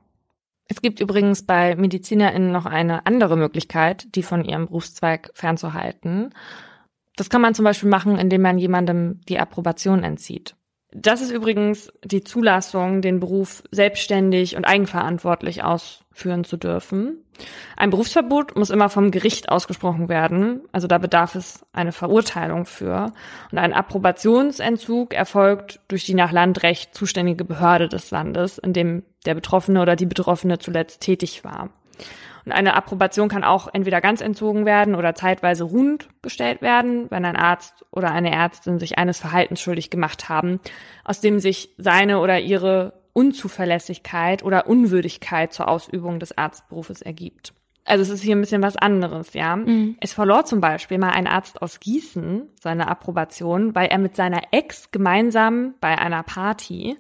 S1: Es gibt übrigens bei MedizinerInnen noch eine andere Möglichkeit, die von ihrem Berufszweig fernzuhalten. Das kann man zum Beispiel machen, indem man jemandem die Approbation entzieht. Das ist übrigens die Zulassung, den Beruf selbstständig und eigenverantwortlich ausführen zu dürfen. Ein Berufsverbot muss immer vom Gericht ausgesprochen werden, also da bedarf es eine Verurteilung für. Und ein Approbationsentzug erfolgt durch die nach Landrecht zuständige Behörde des Landes, in dem der Betroffene oder die Betroffene zuletzt tätig war. Eine Approbation kann auch entweder ganz entzogen werden oder zeitweise ruhend gestellt werden, wenn ein Arzt oder eine Ärztin sich eines Verhaltens schuldig gemacht haben, aus dem sich seine oder ihre Unzuverlässigkeit oder Unwürdigkeit zur Ausübung des Arztberufes ergibt. Also es ist hier ein bisschen was anderes, ja. Mhm. Es verlor zum Beispiel mal ein Arzt aus Gießen seine Approbation, weil er mit seiner Ex gemeinsam bei einer Party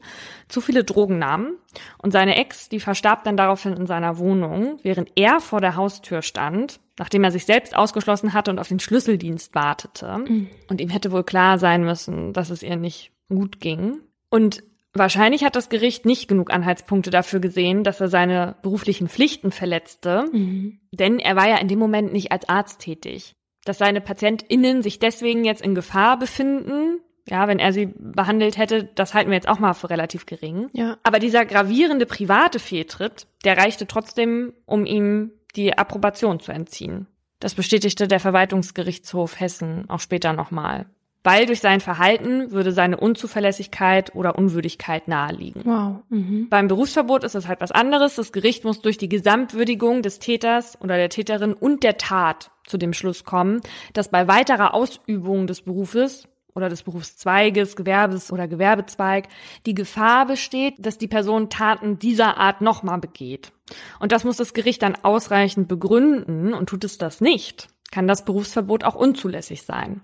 S1: zu viele Drogen nahm. Und seine Ex, die verstarb dann daraufhin in seiner Wohnung, während er vor der Haustür stand, nachdem er sich selbst ausgeschlossen hatte und auf den Schlüsseldienst wartete. Mhm. Und ihm hätte wohl klar sein müssen, dass es ihr nicht gut ging. Und Wahrscheinlich hat das Gericht nicht genug Anhaltspunkte dafür gesehen, dass er seine beruflichen Pflichten verletzte, mhm. denn er war ja in dem Moment nicht als Arzt tätig. Dass seine PatientInnen sich deswegen jetzt in Gefahr befinden, ja, wenn er sie behandelt hätte, das halten wir jetzt auch mal für relativ gering. Ja. Aber dieser gravierende private Fehltritt, der reichte trotzdem, um ihm die Approbation zu entziehen. Das bestätigte der Verwaltungsgerichtshof Hessen auch später nochmal weil durch sein Verhalten würde seine Unzuverlässigkeit oder Unwürdigkeit naheliegen. Wow. Mhm. Beim Berufsverbot ist es halt was anderes. Das Gericht muss durch die Gesamtwürdigung des Täters oder der Täterin und der Tat zu dem Schluss kommen, dass bei weiterer Ausübung des Berufes oder des Berufszweiges, Gewerbes oder Gewerbezweig die Gefahr besteht, dass die Person Taten dieser Art nochmal begeht. Und das muss das Gericht dann ausreichend begründen und tut es das nicht, kann das Berufsverbot auch unzulässig sein.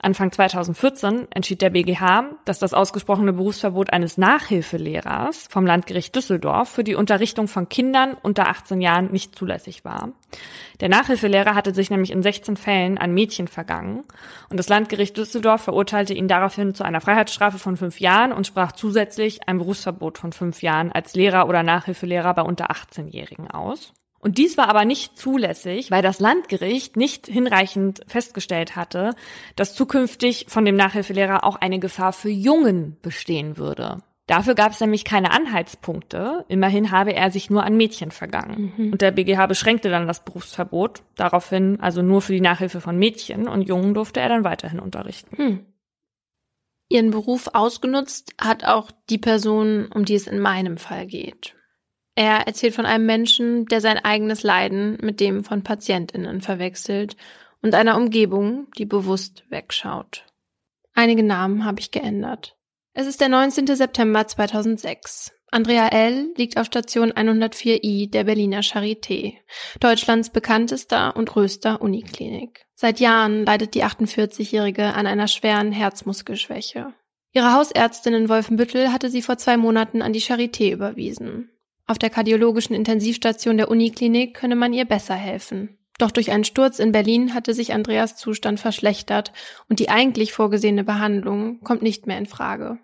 S1: Anfang 2014 entschied der BGH, dass das ausgesprochene Berufsverbot eines Nachhilfelehrers vom Landgericht Düsseldorf für die Unterrichtung von Kindern unter 18 Jahren nicht zulässig war. Der Nachhilfelehrer hatte sich nämlich in 16 Fällen an Mädchen vergangen und das Landgericht Düsseldorf verurteilte ihn daraufhin zu einer Freiheitsstrafe von fünf Jahren und sprach zusätzlich ein Berufsverbot von fünf Jahren als Lehrer oder Nachhilfelehrer bei unter 18-Jährigen aus. Und dies war aber nicht zulässig, weil das Landgericht nicht hinreichend festgestellt hatte, dass zukünftig von dem Nachhilfelehrer auch eine Gefahr für Jungen bestehen würde. Dafür gab es nämlich keine Anhaltspunkte. Immerhin habe er sich nur an Mädchen vergangen. Mhm. Und der BGH beschränkte dann das Berufsverbot daraufhin, also nur für die Nachhilfe von Mädchen und Jungen durfte er dann weiterhin unterrichten. Hm.
S2: Ihren Beruf ausgenutzt hat auch die Person, um die es in meinem Fall geht. Er erzählt von einem Menschen, der sein eigenes Leiden mit dem von Patientinnen verwechselt und einer Umgebung, die bewusst wegschaut. Einige Namen habe ich geändert. Es ist der 19. September 2006. Andrea L. liegt auf Station 104i der Berliner Charité, Deutschlands bekanntester und größter Uniklinik. Seit Jahren leidet die 48-Jährige an einer schweren Herzmuskelschwäche. Ihre Hausärztin in Wolfenbüttel hatte sie vor zwei Monaten an die Charité überwiesen. Auf der kardiologischen Intensivstation der Uniklinik könne man ihr besser helfen. Doch durch einen Sturz in Berlin hatte sich Andreas Zustand verschlechtert und die eigentlich vorgesehene Behandlung kommt nicht mehr in Frage.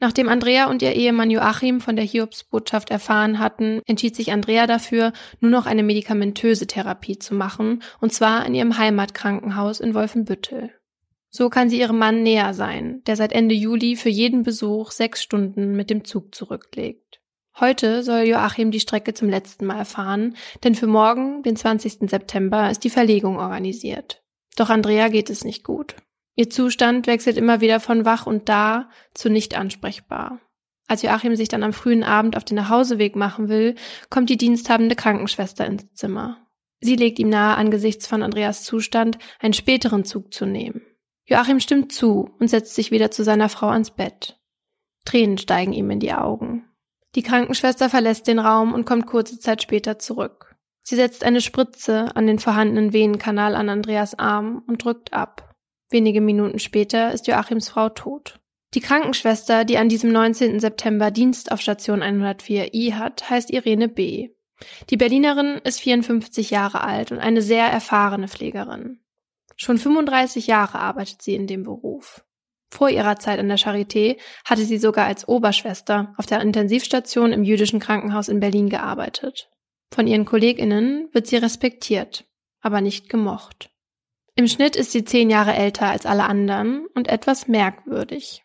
S2: Nachdem Andrea und ihr Ehemann Joachim von der Hiobsbotschaft erfahren hatten, entschied sich Andrea dafür, nur noch eine medikamentöse Therapie zu machen, und zwar in ihrem Heimatkrankenhaus in Wolfenbüttel. So kann sie ihrem Mann näher sein, der seit Ende Juli für jeden Besuch sechs Stunden mit dem Zug zurücklegt. Heute soll Joachim die Strecke zum letzten Mal fahren, denn für morgen, den 20. September, ist die Verlegung organisiert. Doch Andrea geht es nicht gut. Ihr Zustand wechselt immer wieder von wach und da zu nicht ansprechbar. Als Joachim sich dann am frühen Abend auf den Nachhauseweg machen will, kommt die diensthabende Krankenschwester ins Zimmer. Sie legt ihm nahe, angesichts von Andreas Zustand einen späteren Zug zu nehmen. Joachim stimmt zu und setzt sich wieder zu seiner Frau ans Bett. Tränen steigen ihm in die Augen. Die Krankenschwester verlässt den Raum und kommt kurze Zeit später zurück. Sie setzt eine Spritze an den vorhandenen Venenkanal an Andreas Arm und drückt ab. Wenige Minuten später ist Joachims Frau tot. Die Krankenschwester, die an diesem 19. September Dienst auf Station 104i hat, heißt Irene B. Die Berlinerin ist 54 Jahre alt und eine sehr erfahrene Pflegerin. Schon 35 Jahre arbeitet sie in dem Beruf. Vor ihrer Zeit an der Charité hatte sie sogar als Oberschwester auf der Intensivstation im jüdischen Krankenhaus in Berlin gearbeitet. Von ihren Kolleginnen wird sie respektiert, aber nicht gemocht. Im Schnitt ist sie zehn Jahre älter als alle anderen und etwas merkwürdig.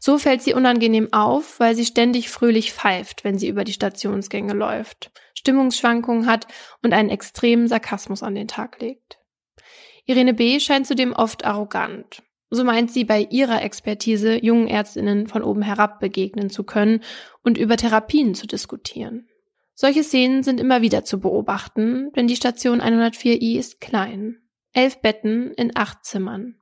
S2: So fällt sie unangenehm auf, weil sie ständig fröhlich pfeift, wenn sie über die Stationsgänge läuft, Stimmungsschwankungen hat und einen extremen Sarkasmus an den Tag legt. Irene B. scheint zudem oft arrogant. So meint sie bei ihrer Expertise jungen Ärztinnen von oben herab begegnen zu können und über Therapien zu diskutieren. Solche Szenen sind immer wieder zu beobachten, denn die Station 104i ist klein. Elf Betten in acht Zimmern.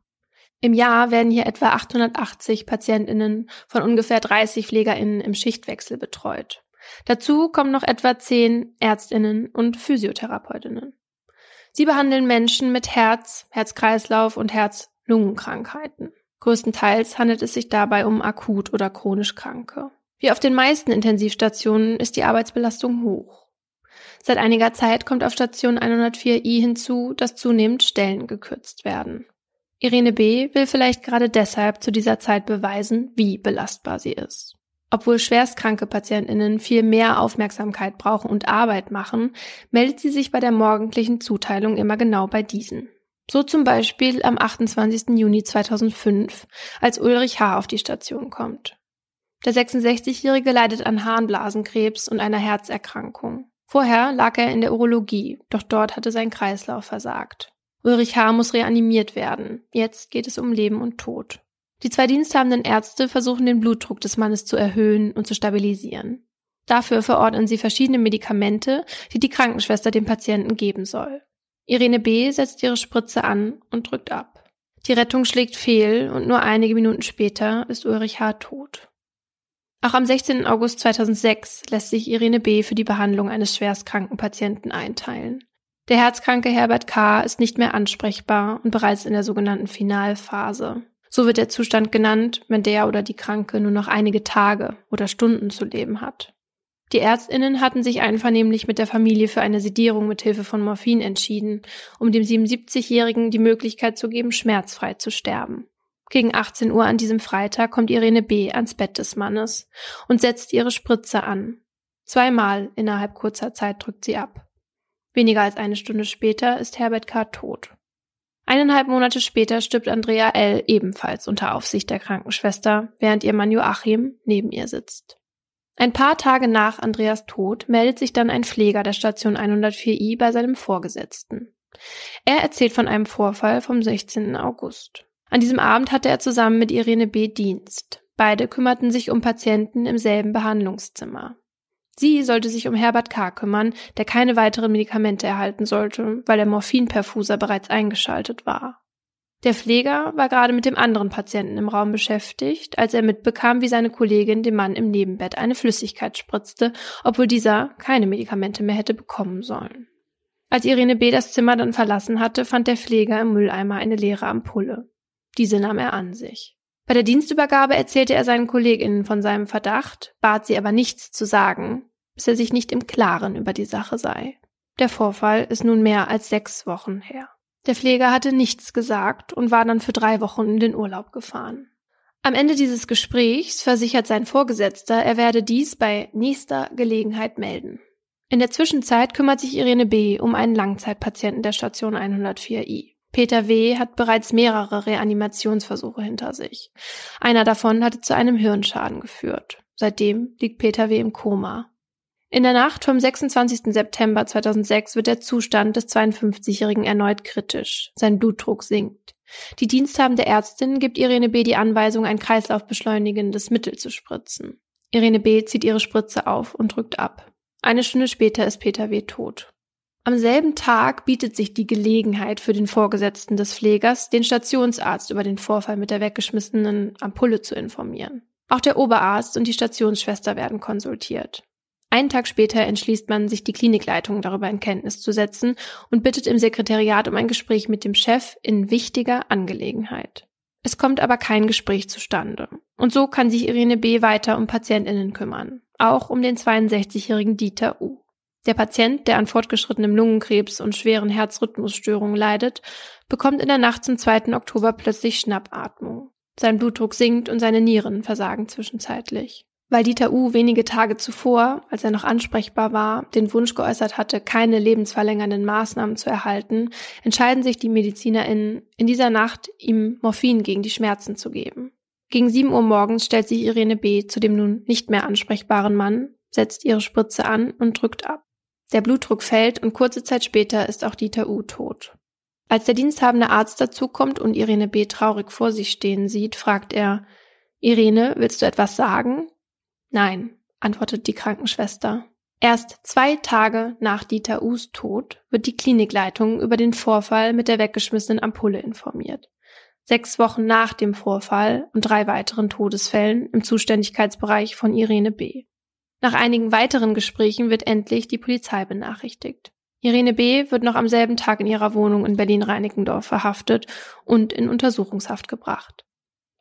S2: Im Jahr werden hier etwa 880 Patientinnen von ungefähr 30 Pflegerinnen im Schichtwechsel betreut. Dazu kommen noch etwa zehn Ärztinnen und Physiotherapeutinnen. Sie behandeln Menschen mit Herz, Herzkreislauf und Herz-Lungenkrankheiten. Größtenteils handelt es sich dabei um akut oder chronisch Kranke. Wie auf den meisten Intensivstationen ist die Arbeitsbelastung hoch. Seit einiger Zeit kommt auf Station 104i hinzu, dass zunehmend Stellen gekürzt werden. Irene B. will vielleicht gerade deshalb zu dieser Zeit beweisen, wie belastbar sie ist. Obwohl schwerstkranke Patientinnen viel mehr Aufmerksamkeit brauchen und Arbeit machen, meldet sie sich bei der morgendlichen Zuteilung immer genau bei diesen. So zum Beispiel am 28. Juni 2005, als Ulrich H. auf die Station kommt. Der 66-Jährige leidet an Harnblasenkrebs und einer Herzerkrankung. Vorher lag er in der Urologie, doch dort hatte sein Kreislauf versagt. Ulrich H. muss reanimiert werden. Jetzt geht es um Leben und Tod. Die zwei diensthabenden Ärzte versuchen den Blutdruck des Mannes zu erhöhen und zu stabilisieren. Dafür verordnen sie verschiedene Medikamente, die die Krankenschwester dem Patienten geben soll. Irene B. setzt ihre Spritze an und drückt ab. Die Rettung schlägt fehl und nur einige Minuten später ist Ulrich H. tot. Auch am 16. August 2006 lässt sich Irene B. für die Behandlung eines schwerstkranken Patienten einteilen. Der herzkranke Herbert K. ist nicht mehr ansprechbar und bereits in der sogenannten Finalphase. So wird der Zustand genannt, wenn der oder die Kranke nur noch einige Tage oder Stunden zu leben hat. Die Ärztinnen hatten sich einvernehmlich mit der Familie für eine Sedierung mit Hilfe von Morphin entschieden, um dem 77-Jährigen die Möglichkeit zu geben, schmerzfrei zu sterben. Gegen 18 Uhr an diesem Freitag kommt Irene B. ans Bett des Mannes und setzt ihre Spritze an. Zweimal innerhalb kurzer Zeit drückt sie ab. Weniger als eine Stunde später ist Herbert K. tot. Eineinhalb Monate später stirbt Andrea L. ebenfalls unter Aufsicht der Krankenschwester, während ihr Mann Joachim neben ihr sitzt. Ein paar Tage nach Andreas Tod meldet sich dann ein Pfleger der Station 104i bei seinem Vorgesetzten. Er erzählt von einem Vorfall vom 16. August. An diesem Abend hatte er zusammen mit Irene B. Dienst. Beide kümmerten sich um Patienten im selben Behandlungszimmer. Sie sollte sich um Herbert K. kümmern, der keine weiteren Medikamente erhalten sollte, weil der Morphinperfuser bereits eingeschaltet war. Der Pfleger war gerade mit dem anderen Patienten im Raum beschäftigt, als er mitbekam, wie seine Kollegin dem Mann im Nebenbett eine Flüssigkeit spritzte, obwohl dieser keine Medikamente mehr hätte bekommen sollen. Als Irene B. das Zimmer dann verlassen hatte, fand der Pfleger im Mülleimer eine leere Ampulle. Diese nahm er an sich. Bei der Dienstübergabe erzählte er seinen Kolleginnen von seinem Verdacht, bat sie aber nichts zu sagen, bis er sich nicht im Klaren über die Sache sei. Der Vorfall ist nun mehr als sechs Wochen her. Der Pfleger hatte nichts gesagt und war dann für drei Wochen in den Urlaub gefahren. Am Ende dieses Gesprächs versichert sein Vorgesetzter, er werde dies bei nächster Gelegenheit melden. In der Zwischenzeit kümmert sich Irene B. um einen Langzeitpatienten der Station 104i. Peter W. hat bereits mehrere Reanimationsversuche hinter sich. Einer davon hatte zu einem Hirnschaden geführt. Seitdem liegt Peter W. im Koma. In der Nacht vom 26. September 2006 wird der Zustand des 52-Jährigen erneut kritisch. Sein Blutdruck sinkt. Die diensthabende Ärztin gibt Irene B. die Anweisung, ein kreislaufbeschleunigendes Mittel zu spritzen. Irene B. zieht ihre Spritze auf und drückt ab. Eine Stunde später ist Peter W. tot. Am selben Tag bietet sich die Gelegenheit für den Vorgesetzten des Pflegers, den Stationsarzt über den Vorfall mit der weggeschmissenen Ampulle zu informieren. Auch der Oberarzt und die Stationsschwester werden konsultiert. Einen Tag später entschließt man, sich die Klinikleitung darüber in Kenntnis zu setzen und bittet im Sekretariat um ein Gespräch mit dem Chef in wichtiger Angelegenheit. Es kommt aber kein Gespräch zustande. Und so kann sich Irene B. weiter um Patientinnen kümmern. Auch um den 62-jährigen Dieter U. Der Patient, der an fortgeschrittenem Lungenkrebs und schweren Herzrhythmusstörungen leidet, bekommt in der Nacht zum 2. Oktober plötzlich Schnappatmung. Sein Blutdruck sinkt und seine Nieren versagen zwischenzeitlich. Weil Dieter U wenige Tage zuvor, als er noch ansprechbar war, den Wunsch geäußert hatte, keine lebensverlängernden Maßnahmen zu erhalten, entscheiden sich die MedizinerInnen, in dieser Nacht ihm Morphin gegen die Schmerzen zu geben. Gegen 7 Uhr morgens stellt sich Irene B. zu dem nun nicht mehr ansprechbaren Mann, setzt ihre Spritze an und drückt ab. Der Blutdruck fällt und kurze Zeit später ist auch Dieter U. tot. Als der diensthabende Arzt dazukommt und Irene B. traurig vor sich stehen sieht, fragt er, Irene, willst du etwas sagen? Nein, antwortet die Krankenschwester. Erst zwei Tage nach Dieter U's Tod wird die Klinikleitung über den Vorfall mit der weggeschmissenen Ampulle informiert. Sechs Wochen nach dem Vorfall und drei weiteren Todesfällen im Zuständigkeitsbereich von Irene B. Nach einigen weiteren Gesprächen wird endlich die Polizei benachrichtigt. Irene B. wird noch am selben Tag in ihrer Wohnung in Berlin-Reinickendorf verhaftet und in Untersuchungshaft gebracht.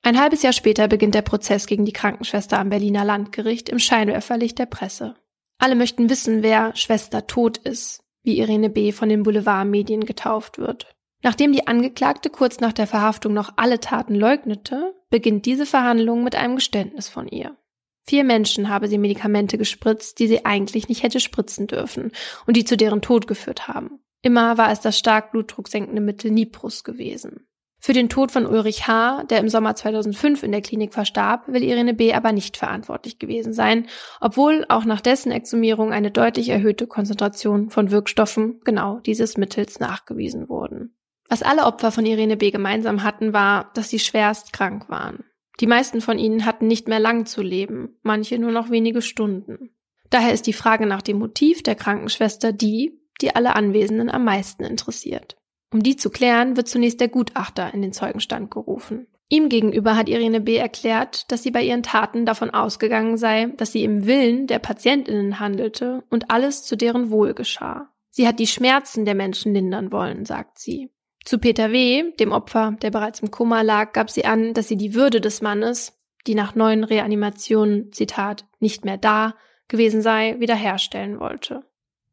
S2: Ein halbes Jahr später beginnt der Prozess gegen die Krankenschwester am Berliner Landgericht im Scheinwerferlicht der Presse. Alle möchten wissen, wer Schwester tot ist, wie Irene B. von den Boulevardmedien getauft wird. Nachdem die Angeklagte kurz nach der Verhaftung noch alle Taten leugnete, beginnt diese Verhandlung mit einem Geständnis von ihr. Vier Menschen habe sie Medikamente gespritzt, die sie eigentlich nicht hätte spritzen dürfen und die zu deren Tod geführt haben. Immer war es das stark blutdrucksenkende Mittel Niprus gewesen. Für den Tod von Ulrich H., der im Sommer 2005 in der Klinik verstarb, will Irene B. aber nicht verantwortlich gewesen sein, obwohl auch nach dessen Exhumierung eine deutlich erhöhte Konzentration von Wirkstoffen genau dieses Mittels nachgewiesen wurden. Was alle Opfer von Irene B. gemeinsam hatten, war, dass sie schwerst krank waren. Die meisten von ihnen hatten nicht mehr lang zu leben, manche nur noch wenige Stunden. Daher ist die Frage nach dem Motiv der Krankenschwester die, die alle Anwesenden am meisten interessiert. Um die zu klären, wird zunächst der Gutachter in den Zeugenstand gerufen. Ihm gegenüber hat Irene B. erklärt, dass sie bei ihren Taten davon ausgegangen sei, dass sie im Willen der Patientinnen handelte und alles zu deren Wohl geschah. Sie hat die Schmerzen der Menschen lindern wollen, sagt sie. Zu Peter W., dem Opfer, der bereits im Koma lag, gab sie an, dass sie die Würde des Mannes, die nach neuen Reanimationen, Zitat, nicht mehr da gewesen sei, wiederherstellen wollte.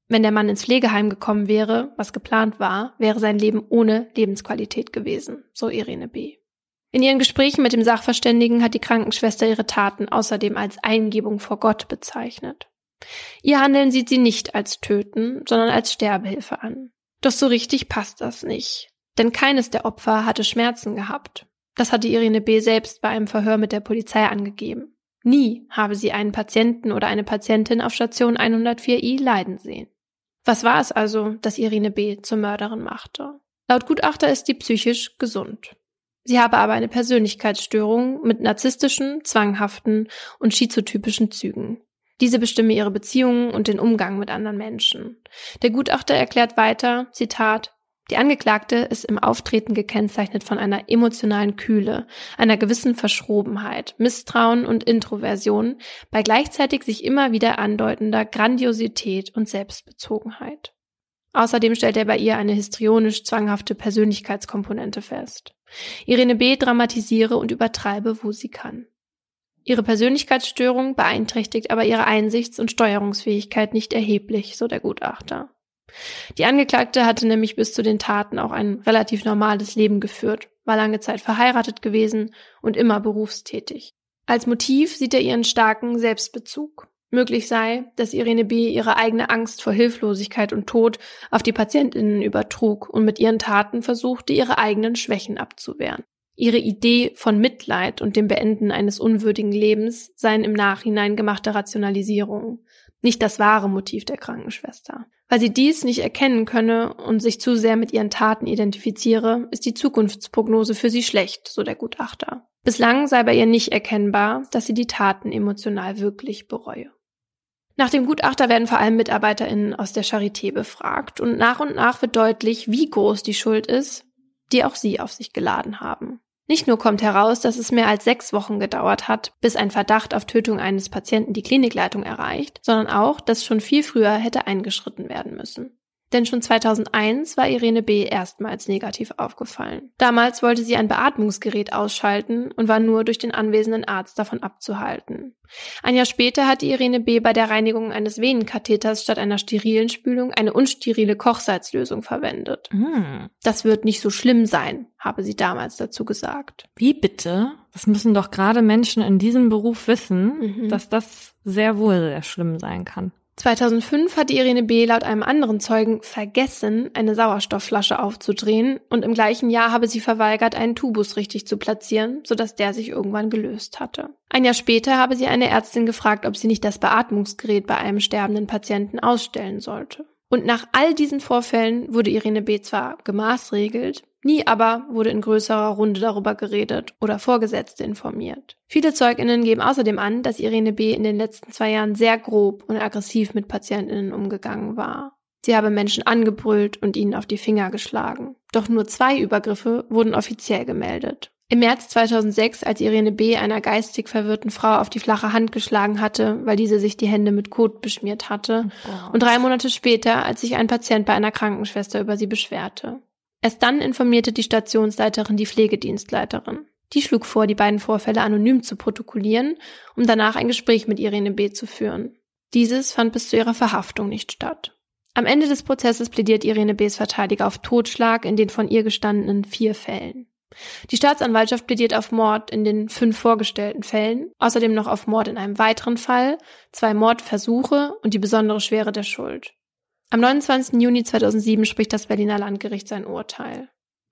S2: Wenn der Mann ins Pflegeheim gekommen wäre, was geplant war, wäre sein Leben ohne Lebensqualität gewesen, so Irene B. In ihren Gesprächen mit dem Sachverständigen hat die Krankenschwester ihre Taten außerdem als Eingebung vor Gott bezeichnet. Ihr Handeln sieht sie nicht als Töten, sondern als Sterbehilfe an. Doch so richtig passt das nicht. Denn keines der Opfer hatte Schmerzen gehabt. Das hatte Irene B. selbst bei einem Verhör mit der Polizei angegeben. Nie habe sie einen Patienten oder eine Patientin auf Station 104i leiden sehen. Was war es also, das Irene B. zur Mörderin machte? Laut Gutachter ist sie psychisch gesund. Sie habe aber eine Persönlichkeitsstörung mit narzisstischen, zwanghaften und schizotypischen Zügen. Diese bestimme ihre Beziehungen und den Umgang mit anderen Menschen. Der Gutachter erklärt weiter, Zitat, die Angeklagte ist im Auftreten gekennzeichnet von einer emotionalen Kühle, einer gewissen Verschrobenheit, Misstrauen und Introversion, bei gleichzeitig sich immer wieder andeutender Grandiosität und Selbstbezogenheit. Außerdem stellt er bei ihr eine histrionisch zwanghafte Persönlichkeitskomponente fest. Irene B. dramatisiere und übertreibe, wo sie kann. Ihre Persönlichkeitsstörung beeinträchtigt aber ihre Einsichts- und Steuerungsfähigkeit nicht erheblich, so der Gutachter. Die Angeklagte hatte nämlich bis zu den Taten auch ein relativ normales Leben geführt, war lange Zeit verheiratet gewesen und immer berufstätig. Als Motiv sieht er ihren starken Selbstbezug. Möglich sei, dass Irene B. ihre eigene Angst vor Hilflosigkeit und Tod auf die Patientinnen übertrug und mit ihren Taten versuchte, ihre eigenen Schwächen abzuwehren. Ihre Idee von Mitleid und dem Beenden eines unwürdigen Lebens seien im Nachhinein gemachte Rationalisierungen, nicht das wahre Motiv der Krankenschwester. Weil sie dies nicht erkennen könne und sich zu sehr mit ihren Taten identifiziere, ist die Zukunftsprognose für sie schlecht, so der Gutachter. Bislang sei bei ihr nicht erkennbar, dass sie die Taten emotional wirklich bereue. Nach dem Gutachter werden vor allem MitarbeiterInnen aus der Charité befragt und nach und nach wird deutlich, wie groß die Schuld ist, die auch sie auf sich geladen haben. Nicht nur kommt heraus, dass es mehr als sechs Wochen gedauert hat, bis ein Verdacht auf Tötung eines Patienten die Klinikleitung erreicht, sondern auch, dass schon viel früher hätte eingeschritten werden müssen. Denn schon 2001 war Irene B. erstmals negativ aufgefallen. Damals wollte sie ein Beatmungsgerät ausschalten und war nur durch den anwesenden Arzt davon abzuhalten. Ein Jahr später hatte Irene B. bei der Reinigung eines Venenkatheters statt einer sterilen Spülung eine unsterile Kochsalzlösung verwendet. Mm. Das wird nicht so schlimm sein, habe sie damals dazu gesagt.
S1: Wie bitte? Das müssen doch gerade Menschen in diesem Beruf wissen, mhm. dass das sehr wohl sehr schlimm sein kann.
S2: 2005 hatte Irene B. laut einem anderen Zeugen vergessen, eine Sauerstoffflasche aufzudrehen und im gleichen Jahr habe sie verweigert, einen Tubus richtig zu platzieren, sodass der sich irgendwann gelöst hatte. Ein Jahr später habe sie eine Ärztin gefragt, ob sie nicht das Beatmungsgerät bei einem sterbenden Patienten ausstellen sollte. Und nach all diesen Vorfällen wurde Irene B. zwar gemaßregelt, Nie aber wurde in größerer Runde darüber geredet oder Vorgesetzte informiert. Viele Zeuginnen geben außerdem an, dass Irene B. in den letzten zwei Jahren sehr grob und aggressiv mit Patientinnen umgegangen war. Sie habe Menschen angebrüllt und ihnen auf die Finger geschlagen. Doch nur zwei Übergriffe wurden offiziell gemeldet. Im März 2006, als Irene B. einer geistig verwirrten Frau auf die flache Hand geschlagen hatte, weil diese sich die Hände mit Kot beschmiert hatte. Oh und drei Monate später, als sich ein Patient bei einer Krankenschwester über sie beschwerte. Erst dann informierte die Stationsleiterin die Pflegedienstleiterin. Die schlug vor, die beiden Vorfälle anonym zu protokollieren, um danach ein Gespräch mit Irene B. zu führen. Dieses fand bis zu ihrer Verhaftung nicht statt. Am Ende des Prozesses plädiert Irene B.s Verteidiger auf Totschlag in den von ihr gestandenen vier Fällen. Die Staatsanwaltschaft plädiert auf Mord in den fünf vorgestellten Fällen, außerdem noch auf Mord in einem weiteren Fall, zwei Mordversuche und die besondere Schwere der Schuld. Am 29. Juni 2007 spricht das Berliner Landgericht sein Urteil.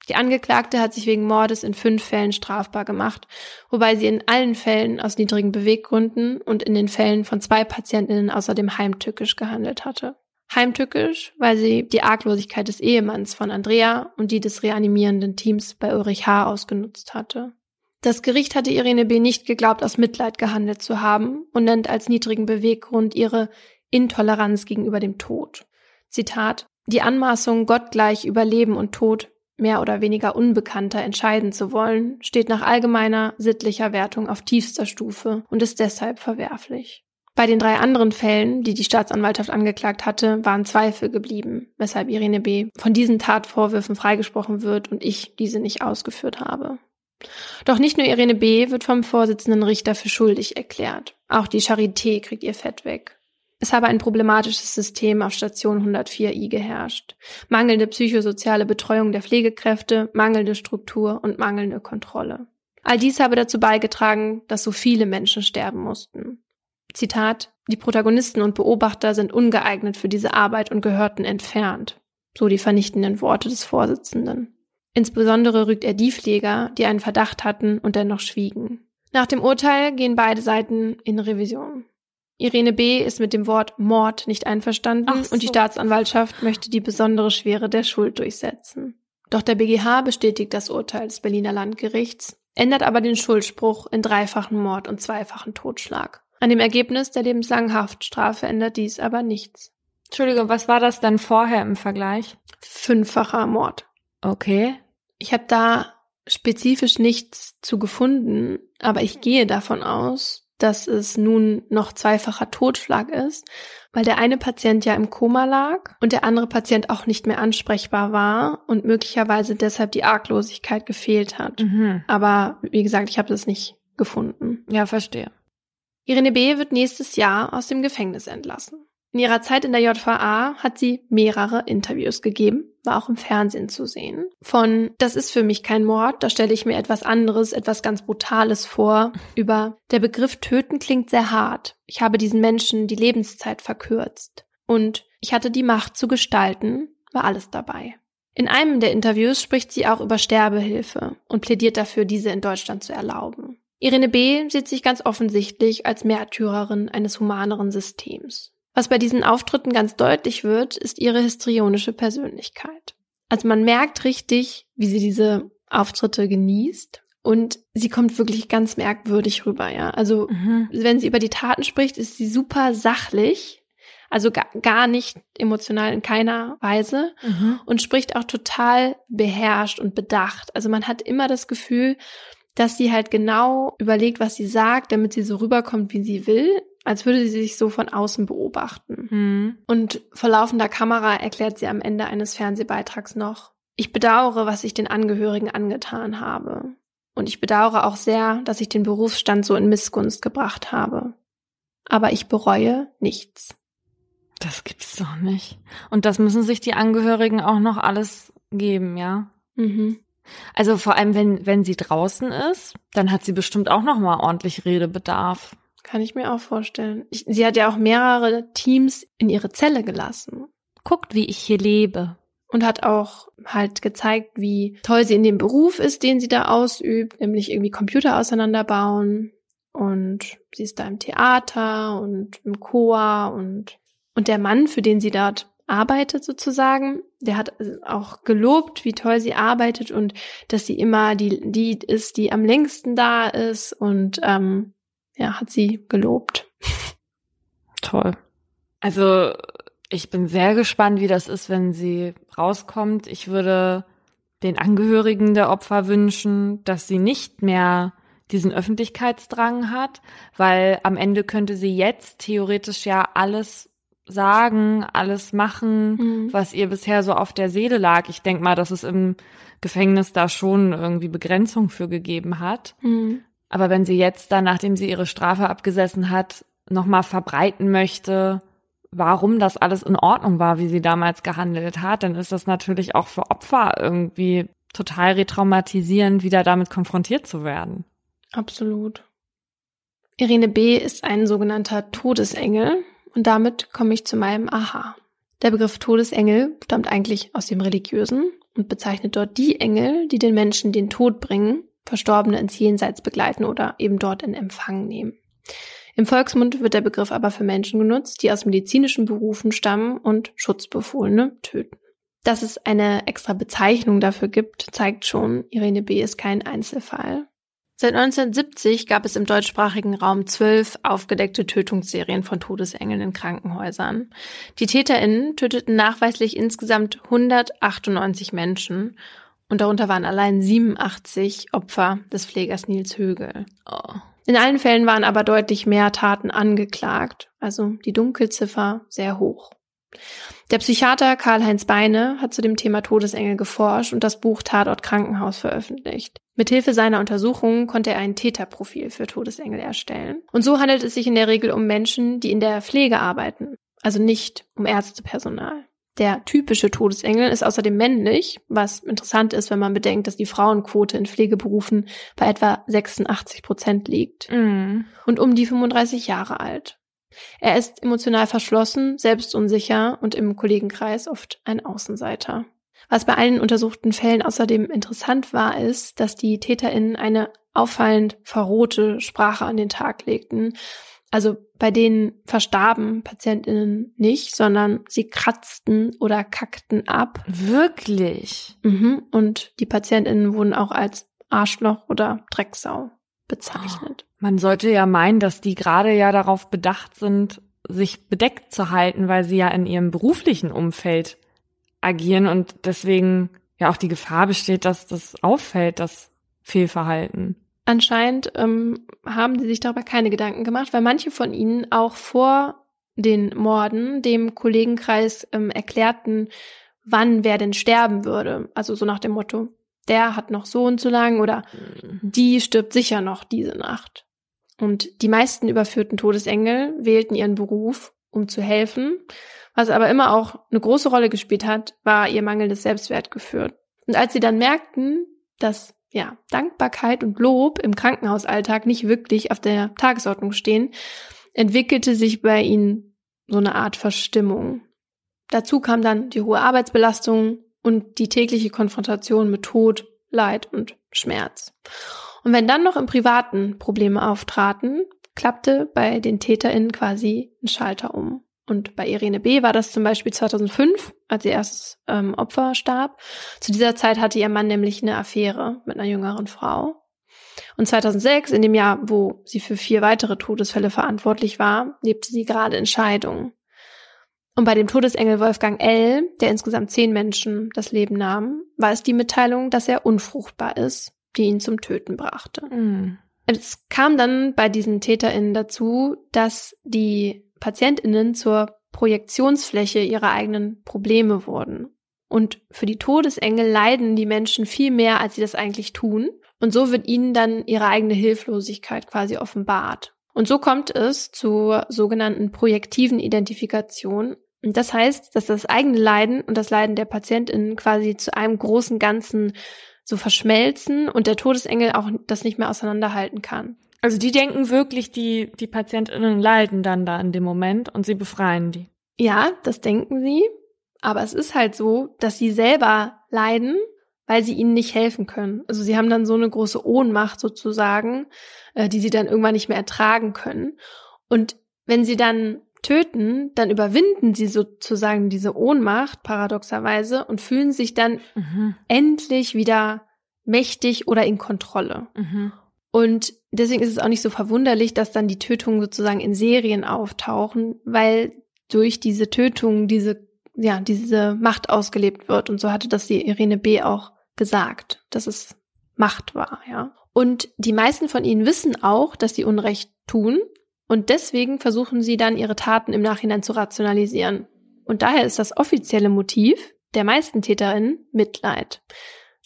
S2: Die Angeklagte hat sich wegen Mordes in fünf Fällen strafbar gemacht, wobei sie in allen Fällen aus niedrigen Beweggründen und in den Fällen von zwei Patientinnen außerdem heimtückisch gehandelt hatte. Heimtückisch, weil sie die Arglosigkeit des Ehemanns von Andrea und die des reanimierenden Teams bei Ulrich H. ausgenutzt hatte. Das Gericht hatte Irene B. nicht geglaubt, aus Mitleid gehandelt zu haben und nennt als niedrigen Beweggrund ihre Intoleranz gegenüber dem Tod. Zitat, die Anmaßung, Gott gleich über Leben und Tod mehr oder weniger Unbekannter entscheiden zu wollen, steht nach allgemeiner sittlicher Wertung auf tiefster Stufe und ist deshalb verwerflich. Bei den drei anderen Fällen, die die Staatsanwaltschaft angeklagt hatte, waren Zweifel geblieben, weshalb Irene B. von diesen Tatvorwürfen freigesprochen wird und ich diese nicht ausgeführt habe. Doch nicht nur Irene B. wird vom Vorsitzenden Richter für schuldig erklärt. Auch die Charité kriegt ihr Fett weg. Es habe ein problematisches System auf Station 104i geherrscht. Mangelnde psychosoziale Betreuung der Pflegekräfte, mangelnde Struktur und mangelnde Kontrolle. All dies habe dazu beigetragen, dass so viele Menschen sterben mussten. Zitat, die Protagonisten und Beobachter sind ungeeignet für diese Arbeit und gehörten entfernt. So die vernichtenden Worte des Vorsitzenden. Insbesondere rügt er die Pfleger, die einen Verdacht hatten und dennoch schwiegen. Nach dem Urteil gehen beide Seiten in Revision. Irene B. ist mit dem Wort Mord nicht einverstanden so. und die Staatsanwaltschaft möchte die besondere Schwere der Schuld durchsetzen. Doch der BGH bestätigt das Urteil des Berliner Landgerichts, ändert aber den Schuldspruch in dreifachen Mord und zweifachen Totschlag. An dem Ergebnis der lebenslangen Haftstrafe ändert dies aber nichts.
S1: Entschuldigung, was war das dann vorher im Vergleich?
S2: Fünffacher Mord.
S1: Okay.
S2: Ich habe da spezifisch nichts zu gefunden, aber ich gehe davon aus, dass es nun noch zweifacher Totschlag ist, weil der eine Patient ja im Koma lag und der andere Patient auch nicht mehr ansprechbar war und möglicherweise deshalb die Arglosigkeit gefehlt hat. Mhm. Aber wie gesagt, ich habe das nicht gefunden.
S1: Ja, verstehe.
S2: Irene B. wird nächstes Jahr aus dem Gefängnis entlassen. In ihrer Zeit in der JVA hat sie mehrere Interviews gegeben, war auch im Fernsehen zu sehen. Von Das ist für mich kein Mord, da stelle ich mir etwas anderes, etwas ganz Brutales vor, über Der Begriff töten klingt sehr hart. Ich habe diesen Menschen die Lebenszeit verkürzt. Und ich hatte die Macht zu gestalten, war alles dabei. In einem der Interviews spricht sie auch über Sterbehilfe und plädiert dafür, diese in Deutschland zu erlauben. Irene B. sieht sich ganz offensichtlich als Märtyrerin eines humaneren Systems. Was bei diesen Auftritten ganz deutlich wird, ist ihre histrionische Persönlichkeit. Also man merkt richtig, wie sie diese Auftritte genießt und sie kommt wirklich ganz merkwürdig rüber, ja. Also mhm. wenn sie über die Taten spricht, ist sie super sachlich, also gar, gar nicht emotional in keiner Weise mhm. und spricht auch total beherrscht und bedacht. Also man hat immer das Gefühl, dass sie halt genau überlegt, was sie sagt, damit sie so rüberkommt, wie sie will, als würde sie sich so von außen beobachten. Mhm. Und vor laufender Kamera erklärt sie am Ende eines Fernsehbeitrags noch, ich bedauere, was ich den Angehörigen angetan habe. Und ich bedauere auch sehr, dass ich den Berufsstand so in Missgunst gebracht habe. Aber ich bereue nichts.
S1: Das gibt's doch nicht. Und das müssen sich die Angehörigen auch noch alles geben, ja? Mhm. Also vor allem, wenn, wenn sie draußen ist, dann hat sie bestimmt auch noch mal ordentlich Redebedarf.
S2: Kann ich mir auch vorstellen. Ich, sie hat ja auch mehrere Teams in ihre Zelle gelassen.
S1: Guckt, wie ich hier lebe.
S2: Und hat auch halt gezeigt, wie toll sie in dem Beruf ist, den sie da ausübt, nämlich irgendwie Computer auseinanderbauen. Und sie ist da im Theater und im Chor und, und der Mann, für den sie dort arbeitet sozusagen, der hat auch gelobt, wie toll sie arbeitet und dass sie immer die, die ist, die am längsten da ist und ähm, ja, hat sie gelobt.
S1: Toll. Also ich bin sehr gespannt, wie das ist, wenn sie rauskommt. Ich würde den Angehörigen der Opfer wünschen, dass sie nicht mehr diesen Öffentlichkeitsdrang hat, weil am Ende könnte sie jetzt theoretisch ja alles sagen, alles machen, mhm. was ihr bisher so auf der Seele lag. Ich denke mal, dass es im Gefängnis da schon irgendwie Begrenzung für gegeben hat. Mhm. Aber wenn sie jetzt dann, nachdem sie ihre Strafe abgesessen hat, nochmal verbreiten möchte, warum das alles in Ordnung war, wie sie damals gehandelt hat, dann ist das natürlich auch für Opfer irgendwie total retraumatisierend, wieder damit konfrontiert zu werden.
S2: Absolut. Irene B. ist ein sogenannter Todesengel und damit komme ich zu meinem Aha. Der Begriff Todesengel stammt eigentlich aus dem Religiösen und bezeichnet dort die Engel, die den Menschen den Tod bringen Verstorbene ins Jenseits begleiten oder eben dort in Empfang nehmen. Im Volksmund wird der Begriff aber für Menschen genutzt, die aus medizinischen Berufen stammen und Schutzbefohlene töten. Dass es eine extra Bezeichnung dafür gibt, zeigt schon, Irene B. ist kein Einzelfall. Seit 1970 gab es im deutschsprachigen Raum zwölf aufgedeckte Tötungsserien von Todesengeln in Krankenhäusern. Die TäterInnen töteten nachweislich insgesamt 198 Menschen und darunter waren allein 87 Opfer des Pflegers Nils Högel. Oh. In allen Fällen waren aber deutlich mehr Taten angeklagt, also die Dunkelziffer sehr hoch. Der Psychiater Karl-Heinz Beine hat zu dem Thema Todesengel geforscht und das Buch Tatort Krankenhaus veröffentlicht. Mithilfe seiner Untersuchungen konnte er ein Täterprofil für Todesengel erstellen. Und so handelt es sich in der Regel um Menschen, die in der Pflege arbeiten, also nicht um Ärztepersonal. Der typische Todesengel ist außerdem männlich, was interessant ist, wenn man bedenkt, dass die Frauenquote in Pflegeberufen bei etwa 86 Prozent liegt. Mm. Und um die 35 Jahre alt. Er ist emotional verschlossen, selbstunsicher und im Kollegenkreis oft ein Außenseiter. Was bei allen untersuchten Fällen außerdem interessant war, ist, dass die TäterInnen eine auffallend verrohte Sprache an den Tag legten also bei denen verstarben PatientInnen nicht, sondern sie kratzten oder kackten ab.
S1: Wirklich?
S2: Mhm. Und die PatientInnen wurden auch als Arschloch oder Drecksau bezeichnet.
S1: Oh, man sollte ja meinen, dass die gerade ja darauf bedacht sind, sich bedeckt zu halten, weil sie ja in ihrem beruflichen Umfeld agieren und deswegen ja auch die Gefahr besteht, dass das auffällt, das Fehlverhalten.
S2: Anscheinend ähm, haben sie sich darüber keine Gedanken gemacht, weil manche von ihnen auch vor den Morden dem Kollegenkreis ähm, erklärten, wann wer denn sterben würde. Also so nach dem Motto, der hat noch so und so lang oder mhm. die stirbt sicher noch diese Nacht. Und die meisten überführten Todesengel wählten ihren Beruf, um zu helfen. Was aber immer auch eine große Rolle gespielt hat, war ihr mangelndes Selbstwertgefühl. Und als sie dann merkten, dass ja, Dankbarkeit und Lob im Krankenhausalltag nicht wirklich auf der Tagesordnung stehen, entwickelte sich bei ihnen so eine Art Verstimmung. Dazu kam dann die hohe Arbeitsbelastung und die tägliche Konfrontation mit Tod, Leid und Schmerz. Und wenn dann noch im Privaten Probleme auftraten, klappte bei den TäterInnen quasi ein Schalter um. Und bei Irene B. war das zum Beispiel 2005, als ihr erstes ähm, Opfer starb. Zu dieser Zeit hatte ihr Mann nämlich eine Affäre mit einer jüngeren Frau. Und 2006, in dem Jahr, wo sie für vier weitere Todesfälle verantwortlich war, lebte sie gerade in Scheidung. Und bei dem Todesengel Wolfgang L., der insgesamt zehn Menschen das Leben nahm, war es die Mitteilung, dass er unfruchtbar ist, die ihn zum Töten brachte. Mhm. Es kam dann bei diesen TäterInnen dazu, dass die PatientInnen zur Projektionsfläche ihrer eigenen Probleme wurden. Und für die Todesengel leiden die Menschen viel mehr, als sie das eigentlich tun. Und so wird ihnen dann ihre eigene Hilflosigkeit quasi offenbart. Und so kommt es zur sogenannten projektiven Identifikation. Und das heißt, dass das eigene Leiden und das Leiden der PatientInnen quasi zu einem großen Ganzen so verschmelzen und der Todesengel auch das nicht mehr auseinanderhalten kann.
S1: Also die denken wirklich, die, die PatientInnen leiden dann da in dem Moment und sie befreien die.
S2: Ja, das denken sie. Aber es ist halt so, dass sie selber leiden, weil sie ihnen nicht helfen können. Also sie haben dann so eine große Ohnmacht sozusagen, äh, die sie dann irgendwann nicht mehr ertragen können. Und wenn sie dann töten, dann überwinden sie sozusagen diese Ohnmacht paradoxerweise und fühlen sich dann mhm. endlich wieder mächtig oder in Kontrolle. Mhm. Und deswegen ist es auch nicht so verwunderlich, dass dann die Tötungen sozusagen in Serien auftauchen, weil durch diese Tötungen diese, ja, diese Macht ausgelebt wird. Und so hatte das die Irene B. auch gesagt, dass es Macht war, ja. Und die meisten von ihnen wissen auch, dass sie Unrecht tun. Und deswegen versuchen sie dann ihre Taten im Nachhinein zu rationalisieren. Und daher ist das offizielle Motiv der meisten TäterInnen Mitleid.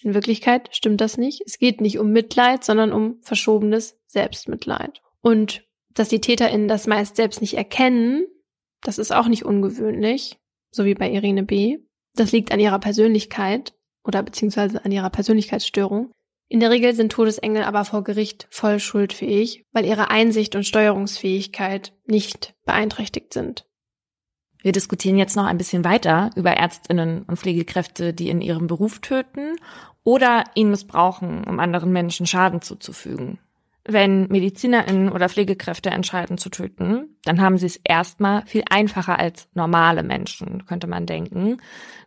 S2: In Wirklichkeit stimmt das nicht. Es geht nicht um Mitleid, sondern um verschobenes Selbstmitleid. Und dass die TäterInnen das meist selbst nicht erkennen, das ist auch nicht ungewöhnlich, so wie bei Irene B. Das liegt an ihrer Persönlichkeit oder beziehungsweise an ihrer Persönlichkeitsstörung. In der Regel sind Todesengel aber vor Gericht voll schuldfähig, weil ihre Einsicht und Steuerungsfähigkeit nicht beeinträchtigt sind.
S1: Wir diskutieren jetzt noch ein bisschen weiter über Ärztinnen und Pflegekräfte, die in ihrem Beruf töten oder ihn missbrauchen, um anderen Menschen Schaden zuzufügen. Wenn MedizinerInnen oder Pflegekräfte entscheiden zu töten, dann haben sie es erstmal viel einfacher als normale Menschen, könnte man denken.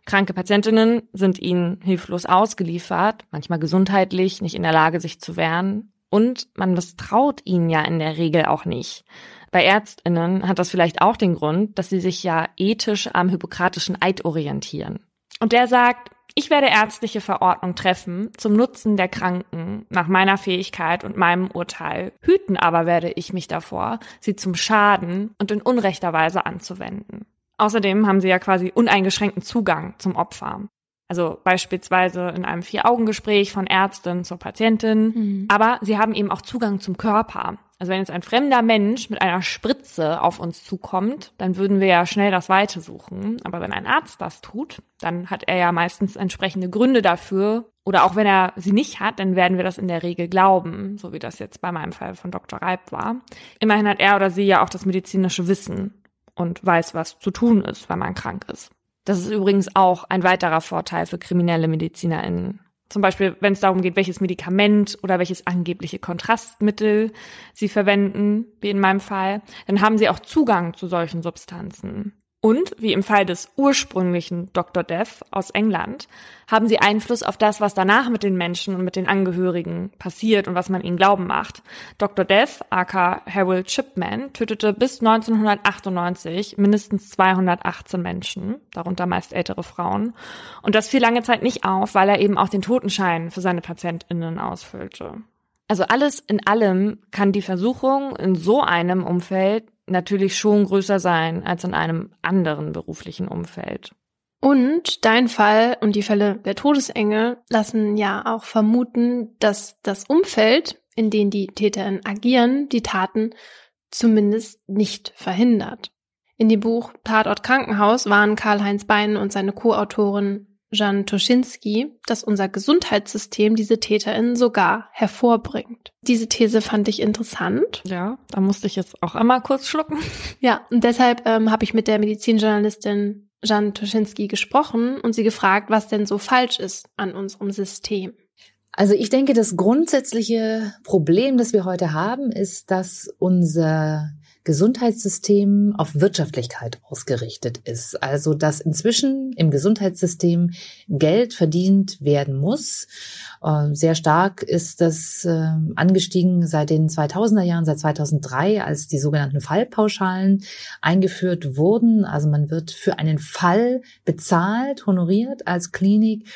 S1: Kranke Patientinnen sind ihnen hilflos ausgeliefert, manchmal gesundheitlich nicht in der Lage, sich zu wehren. Und man misstraut ihnen ja in der Regel auch nicht. Bei Ärztinnen hat das vielleicht auch den Grund, dass sie sich ja ethisch am hippokratischen Eid orientieren. Und der sagt, ich werde ärztliche Verordnung treffen zum Nutzen der Kranken nach meiner Fähigkeit und meinem Urteil. Hüten aber werde ich mich davor, sie zum Schaden und in unrechter Weise anzuwenden. Außerdem haben sie ja quasi uneingeschränkten Zugang zum Opfer. Also beispielsweise in einem Vier-Augen-Gespräch von Ärztin zur Patientin. Mhm. Aber sie haben eben auch Zugang zum Körper. Also wenn jetzt ein fremder Mensch mit einer Spritze auf uns zukommt, dann würden wir ja schnell das Weite suchen. Aber wenn ein Arzt das tut, dann hat er ja meistens entsprechende Gründe dafür. Oder auch wenn er sie nicht hat, dann werden wir das in der Regel glauben, so wie das jetzt bei meinem Fall von Dr. Reib war. Immerhin hat er oder sie ja auch das medizinische Wissen und weiß, was zu tun ist, wenn man krank ist. Das ist übrigens auch ein weiterer Vorteil für kriminelle MedizinerInnen. Zum Beispiel, wenn es darum geht, welches Medikament oder welches angebliche Kontrastmittel sie verwenden, wie in meinem Fall, dann haben sie auch Zugang zu solchen Substanzen. Und, wie im Fall des ursprünglichen Dr. Death aus England, haben sie Einfluss auf das, was danach mit den Menschen und mit den Angehörigen passiert und was man ihnen glauben macht. Dr. Death, aka Harold Chipman, tötete bis 1998 mindestens 218 Menschen, darunter meist ältere Frauen. Und das fiel lange Zeit nicht auf, weil er eben auch den Totenschein für seine PatientInnen ausfüllte. Also alles in allem kann die Versuchung in so einem Umfeld natürlich schon größer sein als in einem anderen beruflichen Umfeld.
S2: Und dein Fall und die Fälle der Todesengel lassen ja auch vermuten, dass das Umfeld, in dem die TäterInnen agieren, die Taten zumindest nicht verhindert. In dem Buch Tatort Krankenhaus waren Karl-Heinz Bein und seine Co-Autorin Jan Toschinski, dass unser Gesundheitssystem diese TäterInnen sogar hervorbringt. Diese These fand ich interessant.
S1: Ja, da musste ich jetzt auch einmal kurz schlucken.
S2: Ja, und deshalb ähm, habe ich mit der Medizinjournalistin Jan Toschinski gesprochen und sie gefragt, was denn so falsch ist an unserem System.
S3: Also ich denke, das grundsätzliche Problem, das wir heute haben, ist, dass unser Gesundheitssystem auf Wirtschaftlichkeit ausgerichtet ist. Also dass inzwischen im Gesundheitssystem Geld verdient werden muss. Ähm, sehr stark ist das ähm, angestiegen seit den 2000er Jahren, seit 2003, als die sogenannten Fallpauschalen eingeführt wurden. Also man wird für einen Fall bezahlt, honoriert als Klinik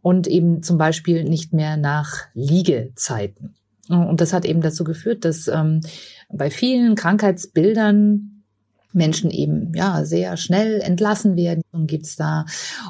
S3: und eben zum Beispiel nicht mehr nach Liegezeiten. Und das hat eben dazu geführt, dass ähm, bei vielen Krankheitsbildern Menschen eben ja sehr schnell entlassen werden. Gibt's da.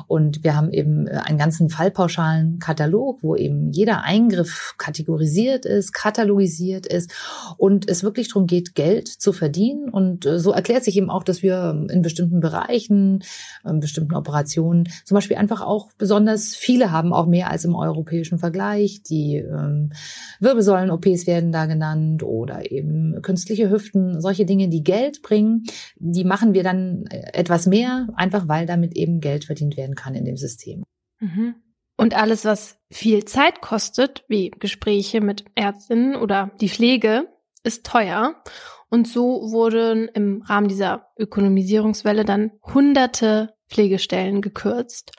S3: Und wir haben eben äh, einen ganzen fallpauschalen Katalog, wo eben jeder Eingriff kategorisiert ist, katalogisiert ist und es wirklich darum geht, Geld zu verdienen. Und äh, so erklärt sich eben auch, dass wir in bestimmten Bereichen, in bestimmten Operationen zum Beispiel einfach auch besonders viele haben, auch mehr als im europäischen Vergleich. Die ähm, Wirbelsäulen-OPs werden da genannt oder eben künstliche Hüften, solche Dinge, die Geld bringen, die machen wir dann äh, etwas mehr, einfach weil damit eben Geld verdient werden kann in dem System.
S2: Mhm. Und alles, was viel Zeit kostet, wie Gespräche mit Ärztinnen oder die Pflege, ist teuer. Und so wurden im Rahmen dieser Ökonomisierungswelle dann hunderte Pflegestellen gekürzt,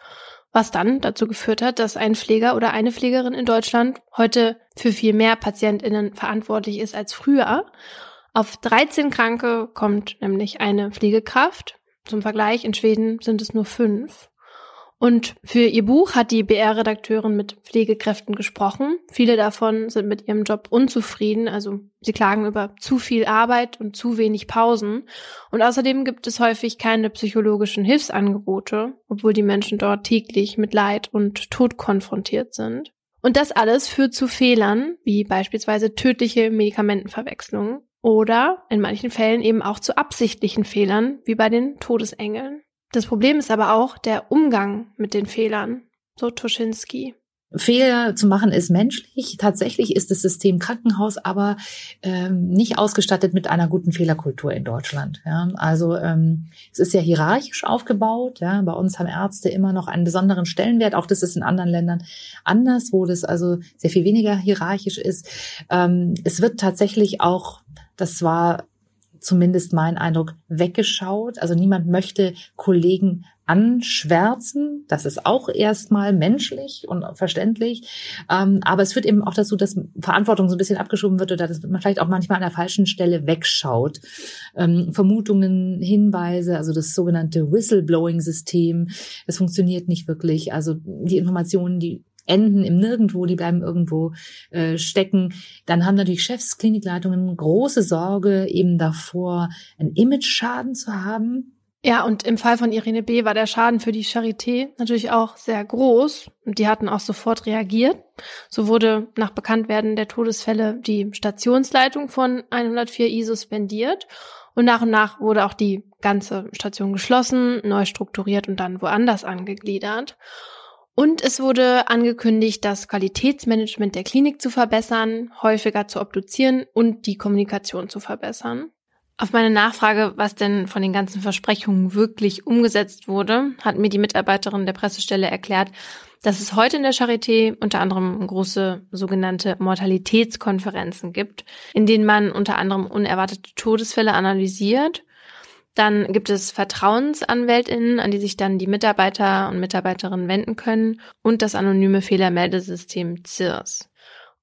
S2: was dann dazu geführt hat, dass ein Pfleger oder eine Pflegerin in Deutschland heute für viel mehr Patientinnen verantwortlich ist als früher. Auf 13 Kranke kommt nämlich eine Pflegekraft zum Vergleich, in Schweden sind es nur fünf. Und für ihr Buch hat die BR-Redakteurin mit Pflegekräften gesprochen. Viele davon sind mit ihrem Job unzufrieden, also sie klagen über zu viel Arbeit und zu wenig Pausen. Und außerdem gibt es häufig keine psychologischen Hilfsangebote, obwohl die Menschen dort täglich mit Leid und Tod konfrontiert sind. Und das alles führt zu Fehlern, wie beispielsweise tödliche Medikamentenverwechslungen oder in manchen Fällen eben auch zu absichtlichen Fehlern, wie bei den Todesengeln. Das Problem ist aber auch der Umgang mit den Fehlern, so Tuschinski.
S3: Fehler zu machen ist menschlich. Tatsächlich ist das System Krankenhaus aber ähm, nicht ausgestattet mit einer guten Fehlerkultur in Deutschland. Ja? Also ähm, es ist ja hierarchisch aufgebaut. Ja? Bei uns haben Ärzte immer noch einen besonderen Stellenwert. Auch das ist in anderen Ländern anders, wo das also sehr viel weniger hierarchisch ist. Ähm, es wird tatsächlich auch das war zumindest mein Eindruck, weggeschaut. Also niemand möchte Kollegen anschwärzen. Das ist auch erstmal menschlich und verständlich. Ähm, aber es führt eben auch dazu, dass Verantwortung so ein bisschen abgeschoben wird oder dass man vielleicht auch manchmal an der falschen Stelle wegschaut. Ähm, Vermutungen, Hinweise, also das sogenannte Whistleblowing-System, das funktioniert nicht wirklich. Also die Informationen, die enden im Nirgendwo, die bleiben irgendwo äh, stecken. Dann haben natürlich Chefs, Klinikleitungen große Sorge eben davor, einen Image-Schaden zu haben.
S2: Ja, und im Fall von Irene B. war der Schaden für die Charité natürlich auch sehr groß. Und die hatten auch sofort reagiert. So wurde nach Bekanntwerden der Todesfälle die Stationsleitung von 104i suspendiert. Und nach und nach wurde auch die ganze Station geschlossen, neu strukturiert und dann woanders angegliedert. Und es wurde angekündigt, das Qualitätsmanagement der Klinik zu verbessern, häufiger zu obduzieren und die Kommunikation zu verbessern. Auf meine Nachfrage, was denn von den ganzen Versprechungen wirklich umgesetzt wurde, hat mir die Mitarbeiterin der Pressestelle erklärt, dass es heute in der Charité unter anderem große sogenannte Mortalitätskonferenzen gibt, in denen man unter anderem unerwartete Todesfälle analysiert dann gibt es Vertrauensanwältinnen, an die sich dann die Mitarbeiter und Mitarbeiterinnen wenden können und das anonyme Fehlermeldesystem CIRS.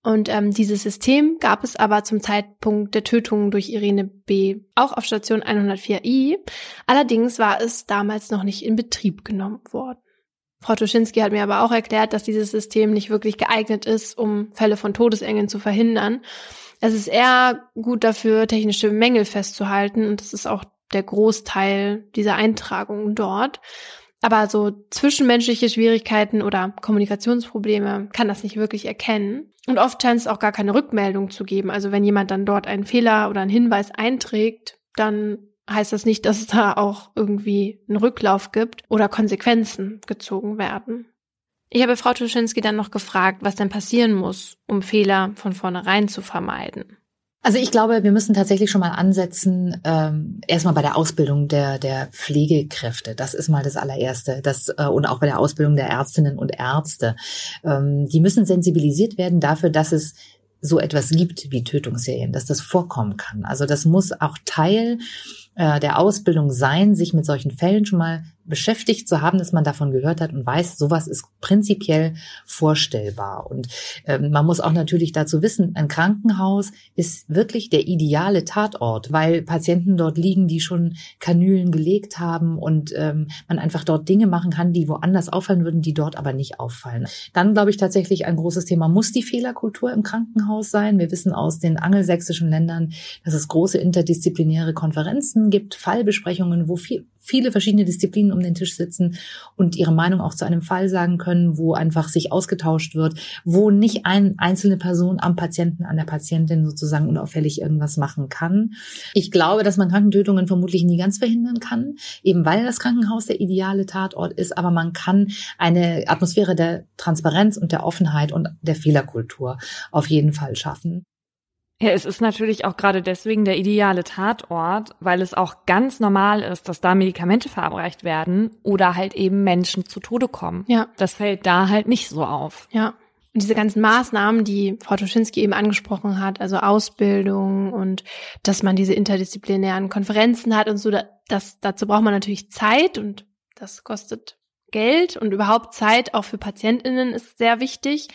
S2: Und ähm, dieses System gab es aber zum Zeitpunkt der Tötung durch Irene B. auch auf Station 104i. Allerdings war es damals noch nicht in Betrieb genommen worden. Frau Tuschinski hat mir aber auch erklärt, dass dieses System nicht wirklich geeignet ist, um Fälle von Todesengeln zu verhindern. Es ist eher gut dafür, technische Mängel festzuhalten und es ist auch der Großteil dieser Eintragungen dort. Aber so zwischenmenschliche Schwierigkeiten oder Kommunikationsprobleme kann das nicht wirklich erkennen. Und oft scheint es auch gar keine Rückmeldung zu geben. Also wenn jemand dann dort einen Fehler oder einen Hinweis einträgt, dann heißt das nicht, dass es da auch irgendwie einen Rücklauf gibt oder Konsequenzen gezogen werden. Ich habe Frau Tuschinski dann noch gefragt, was denn passieren muss, um Fehler von vornherein zu vermeiden.
S3: Also ich glaube, wir müssen tatsächlich schon mal ansetzen, ähm, erstmal bei der Ausbildung der, der Pflegekräfte. Das ist mal das allererste. Das, äh, und auch bei der Ausbildung der Ärztinnen und Ärzte. Ähm, die müssen sensibilisiert werden dafür, dass es so etwas gibt wie Tötungsserien, dass das vorkommen kann. Also das muss auch Teil äh, der Ausbildung sein, sich mit solchen Fällen schon mal beschäftigt zu haben, dass man davon gehört hat und weiß, sowas ist prinzipiell vorstellbar. Und ähm, man muss auch natürlich dazu wissen, ein Krankenhaus ist wirklich der ideale Tatort, weil Patienten dort liegen, die schon Kanülen gelegt haben und ähm, man einfach dort Dinge machen kann, die woanders auffallen würden, die dort aber nicht auffallen. Dann glaube ich tatsächlich ein großes Thema muss die Fehlerkultur im Krankenhaus sein. Wir wissen aus den angelsächsischen Ländern, dass es große interdisziplinäre Konferenzen gibt, Fallbesprechungen, wo viel viele verschiedene Disziplinen um den Tisch sitzen und ihre Meinung auch zu einem Fall sagen können, wo einfach sich ausgetauscht wird, wo nicht eine einzelne Person am Patienten, an der Patientin sozusagen unauffällig irgendwas machen kann. Ich glaube, dass man Krankentötungen vermutlich nie ganz verhindern kann, eben weil das Krankenhaus der ideale Tatort ist, aber man kann eine Atmosphäre der Transparenz und der Offenheit und der Fehlerkultur auf jeden Fall schaffen.
S1: Ja, es ist natürlich auch gerade deswegen der ideale Tatort, weil es auch ganz normal ist, dass da Medikamente verabreicht werden oder halt eben Menschen zu Tode kommen.
S2: Ja.
S1: Das fällt da halt nicht so auf.
S2: Ja. Und diese ganzen Maßnahmen, die Frau Toschinski eben angesprochen hat, also Ausbildung und dass man diese interdisziplinären Konferenzen hat und so, das, dazu braucht man natürlich Zeit und das kostet Geld und überhaupt Zeit auch für PatientInnen ist sehr wichtig.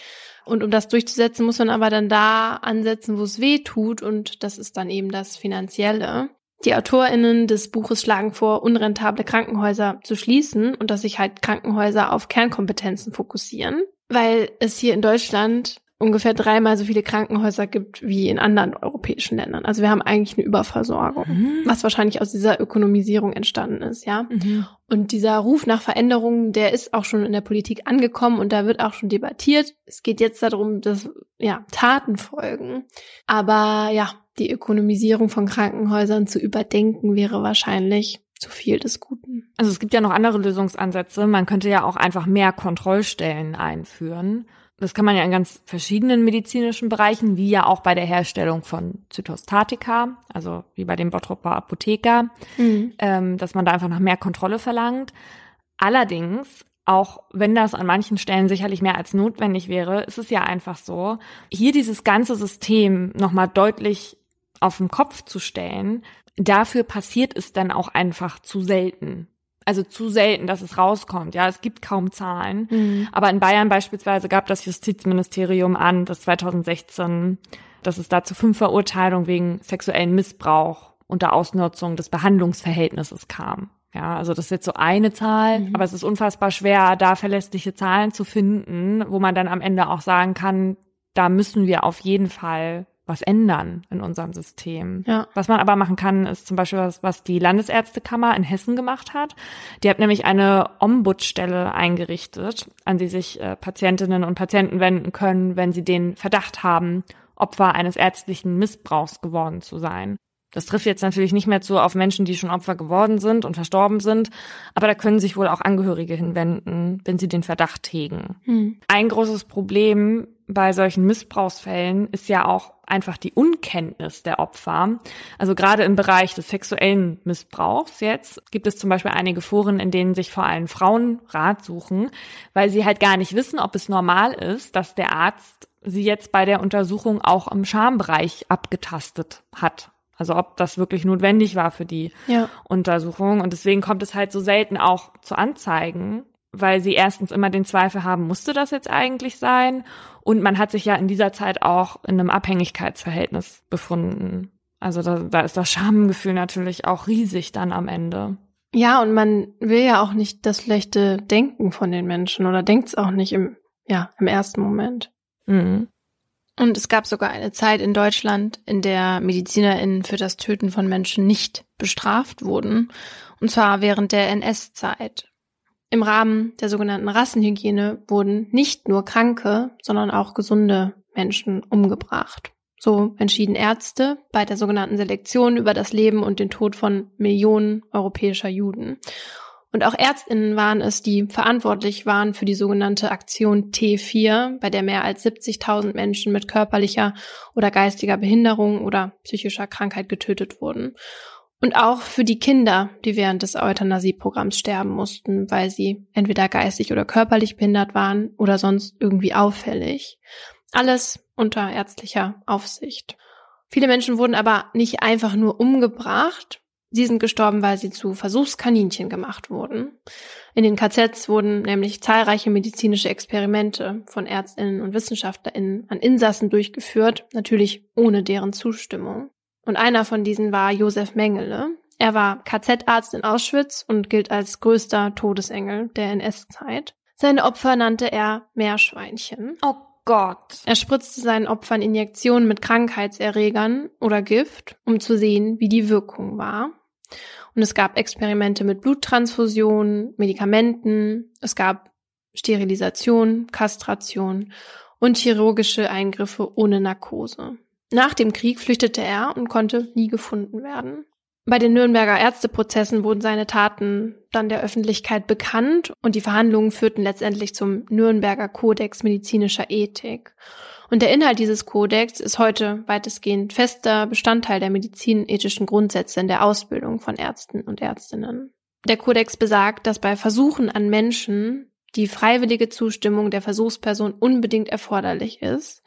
S2: Und um das durchzusetzen, muss man aber dann da ansetzen, wo es weh tut. Und das ist dann eben das Finanzielle. Die AutorInnen des Buches schlagen vor, unrentable Krankenhäuser zu schließen und dass sich halt Krankenhäuser auf Kernkompetenzen fokussieren. Weil es hier in Deutschland ungefähr dreimal so viele Krankenhäuser gibt wie in anderen europäischen Ländern. Also wir haben eigentlich eine Überversorgung, mhm. was wahrscheinlich aus dieser Ökonomisierung entstanden ist, ja. Mhm. Und dieser Ruf nach Veränderungen, der ist auch schon in der Politik angekommen und da wird auch schon debattiert. Es geht jetzt darum, dass ja Taten folgen. Aber ja, die Ökonomisierung von Krankenhäusern zu überdenken wäre wahrscheinlich zu viel des Guten.
S1: Also es gibt ja noch andere Lösungsansätze. Man könnte ja auch einfach mehr Kontrollstellen einführen das kann man ja in ganz verschiedenen medizinischen Bereichen, wie ja auch bei der Herstellung von Zytostatika, also wie bei dem Bottropper Apotheker, mhm. ähm, dass man da einfach noch mehr Kontrolle verlangt. Allerdings, auch wenn das an manchen Stellen sicherlich mehr als notwendig wäre, ist es ja einfach so, hier dieses ganze System nochmal deutlich auf den Kopf zu stellen, dafür passiert es dann auch einfach zu selten also zu selten, dass es rauskommt. Ja, es gibt kaum Zahlen. Mhm. Aber in Bayern beispielsweise gab das Justizministerium an, dass 2016, dass es da zu fünf Verurteilungen wegen sexuellen Missbrauch unter Ausnutzung des Behandlungsverhältnisses kam. Ja, also das ist jetzt so eine Zahl, mhm. aber es ist unfassbar schwer, da verlässliche Zahlen zu finden, wo man dann am Ende auch sagen kann, da müssen wir auf jeden Fall was ändern in unserem System. Ja. Was man aber machen kann, ist zum Beispiel was, was die Landesärztekammer in Hessen gemacht hat. Die hat nämlich eine Ombudsstelle eingerichtet, an die sich äh, Patientinnen und Patienten wenden können, wenn sie den Verdacht haben, Opfer eines ärztlichen Missbrauchs geworden zu sein. Das trifft jetzt natürlich nicht mehr zu auf Menschen, die schon Opfer geworden sind und verstorben sind, aber da können sich wohl auch Angehörige hinwenden, wenn sie den Verdacht hegen. Hm. Ein großes Problem bei solchen Missbrauchsfällen ist ja auch einfach die Unkenntnis der Opfer. Also gerade im Bereich des sexuellen Missbrauchs jetzt gibt es zum Beispiel einige Foren, in denen sich vor allem Frauen Rat suchen, weil sie halt gar nicht wissen, ob es normal ist, dass der Arzt sie jetzt bei der Untersuchung auch im Schambereich abgetastet hat. Also ob das wirklich notwendig war für die ja. Untersuchung. Und deswegen kommt es halt so selten auch zu Anzeigen, weil sie erstens immer den Zweifel haben, musste das jetzt eigentlich sein? Und man hat sich ja in dieser Zeit auch in einem Abhängigkeitsverhältnis befunden. Also da, da ist das Schamgefühl natürlich auch riesig dann am Ende.
S2: Ja, und man will ja auch nicht das schlechte Denken von den Menschen oder denkt es auch nicht im, ja, im ersten Moment. Mhm. Und es gab sogar eine Zeit in Deutschland, in der MedizinerInnen für das Töten von Menschen nicht bestraft wurden. Und zwar während der NS-Zeit. Im Rahmen der sogenannten Rassenhygiene wurden nicht nur kranke, sondern auch gesunde Menschen umgebracht. So entschieden Ärzte bei der sogenannten Selektion über das Leben und den Tod von Millionen europäischer Juden. Und auch Ärztinnen waren es, die verantwortlich waren für die sogenannte Aktion T4, bei der mehr als 70.000 Menschen mit körperlicher oder geistiger Behinderung oder psychischer Krankheit getötet wurden. Und auch für die Kinder, die während des Euthanasieprogramms sterben mussten, weil sie entweder geistig oder körperlich behindert waren oder sonst irgendwie auffällig. Alles unter ärztlicher Aufsicht. Viele Menschen wurden aber nicht einfach nur umgebracht, Sie sind gestorben, weil sie zu Versuchskaninchen gemacht wurden. In den KZs wurden nämlich zahlreiche medizinische Experimente von Ärztinnen und Wissenschaftlerinnen an Insassen durchgeführt, natürlich ohne deren Zustimmung. Und einer von diesen war Josef Mengele. Er war KZ-Arzt in Auschwitz und gilt als größter Todesengel der NS-Zeit. Seine Opfer nannte er Meerschweinchen.
S1: Oh Gott.
S2: Er spritzte seinen Opfern Injektionen mit Krankheitserregern oder Gift, um zu sehen, wie die Wirkung war. Und es gab Experimente mit Bluttransfusion, Medikamenten, es gab Sterilisation, Kastration und chirurgische Eingriffe ohne Narkose. Nach dem Krieg flüchtete er und konnte nie gefunden werden. Bei den Nürnberger Ärzteprozessen wurden seine Taten dann der Öffentlichkeit bekannt und die Verhandlungen führten letztendlich zum Nürnberger Kodex medizinischer Ethik. Und der Inhalt dieses Kodex ist heute weitestgehend fester Bestandteil der medizinethischen Grundsätze in der Ausbildung von Ärzten und Ärztinnen. Der Kodex besagt, dass bei Versuchen an Menschen die freiwillige Zustimmung der Versuchsperson unbedingt erforderlich ist.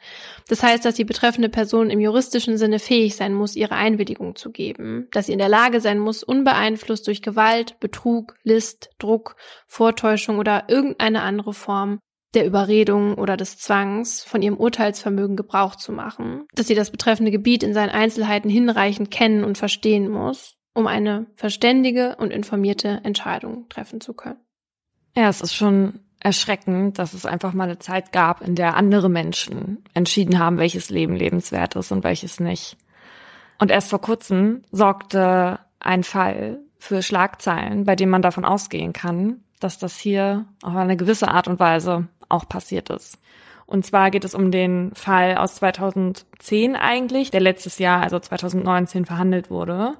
S2: Das heißt, dass die betreffende Person im juristischen Sinne fähig sein muss, ihre Einwilligung zu geben, dass sie in der Lage sein muss, unbeeinflusst durch Gewalt, Betrug, List, Druck, Vortäuschung oder irgendeine andere Form der Überredung oder des Zwangs von ihrem Urteilsvermögen Gebrauch zu machen, dass sie das betreffende Gebiet in seinen Einzelheiten hinreichend kennen und verstehen muss, um eine verständige und informierte Entscheidung treffen zu können.
S1: Ja, es ist schon erschreckend, dass es einfach mal eine Zeit gab, in der andere Menschen entschieden haben, welches Leben lebenswert ist und welches nicht. Und erst vor kurzem sorgte ein Fall für Schlagzeilen, bei dem man davon ausgehen kann, dass das hier auf eine gewisse Art und Weise auch passiert ist. Und zwar geht es um den Fall aus 2010 eigentlich, der letztes Jahr, also 2019, verhandelt wurde.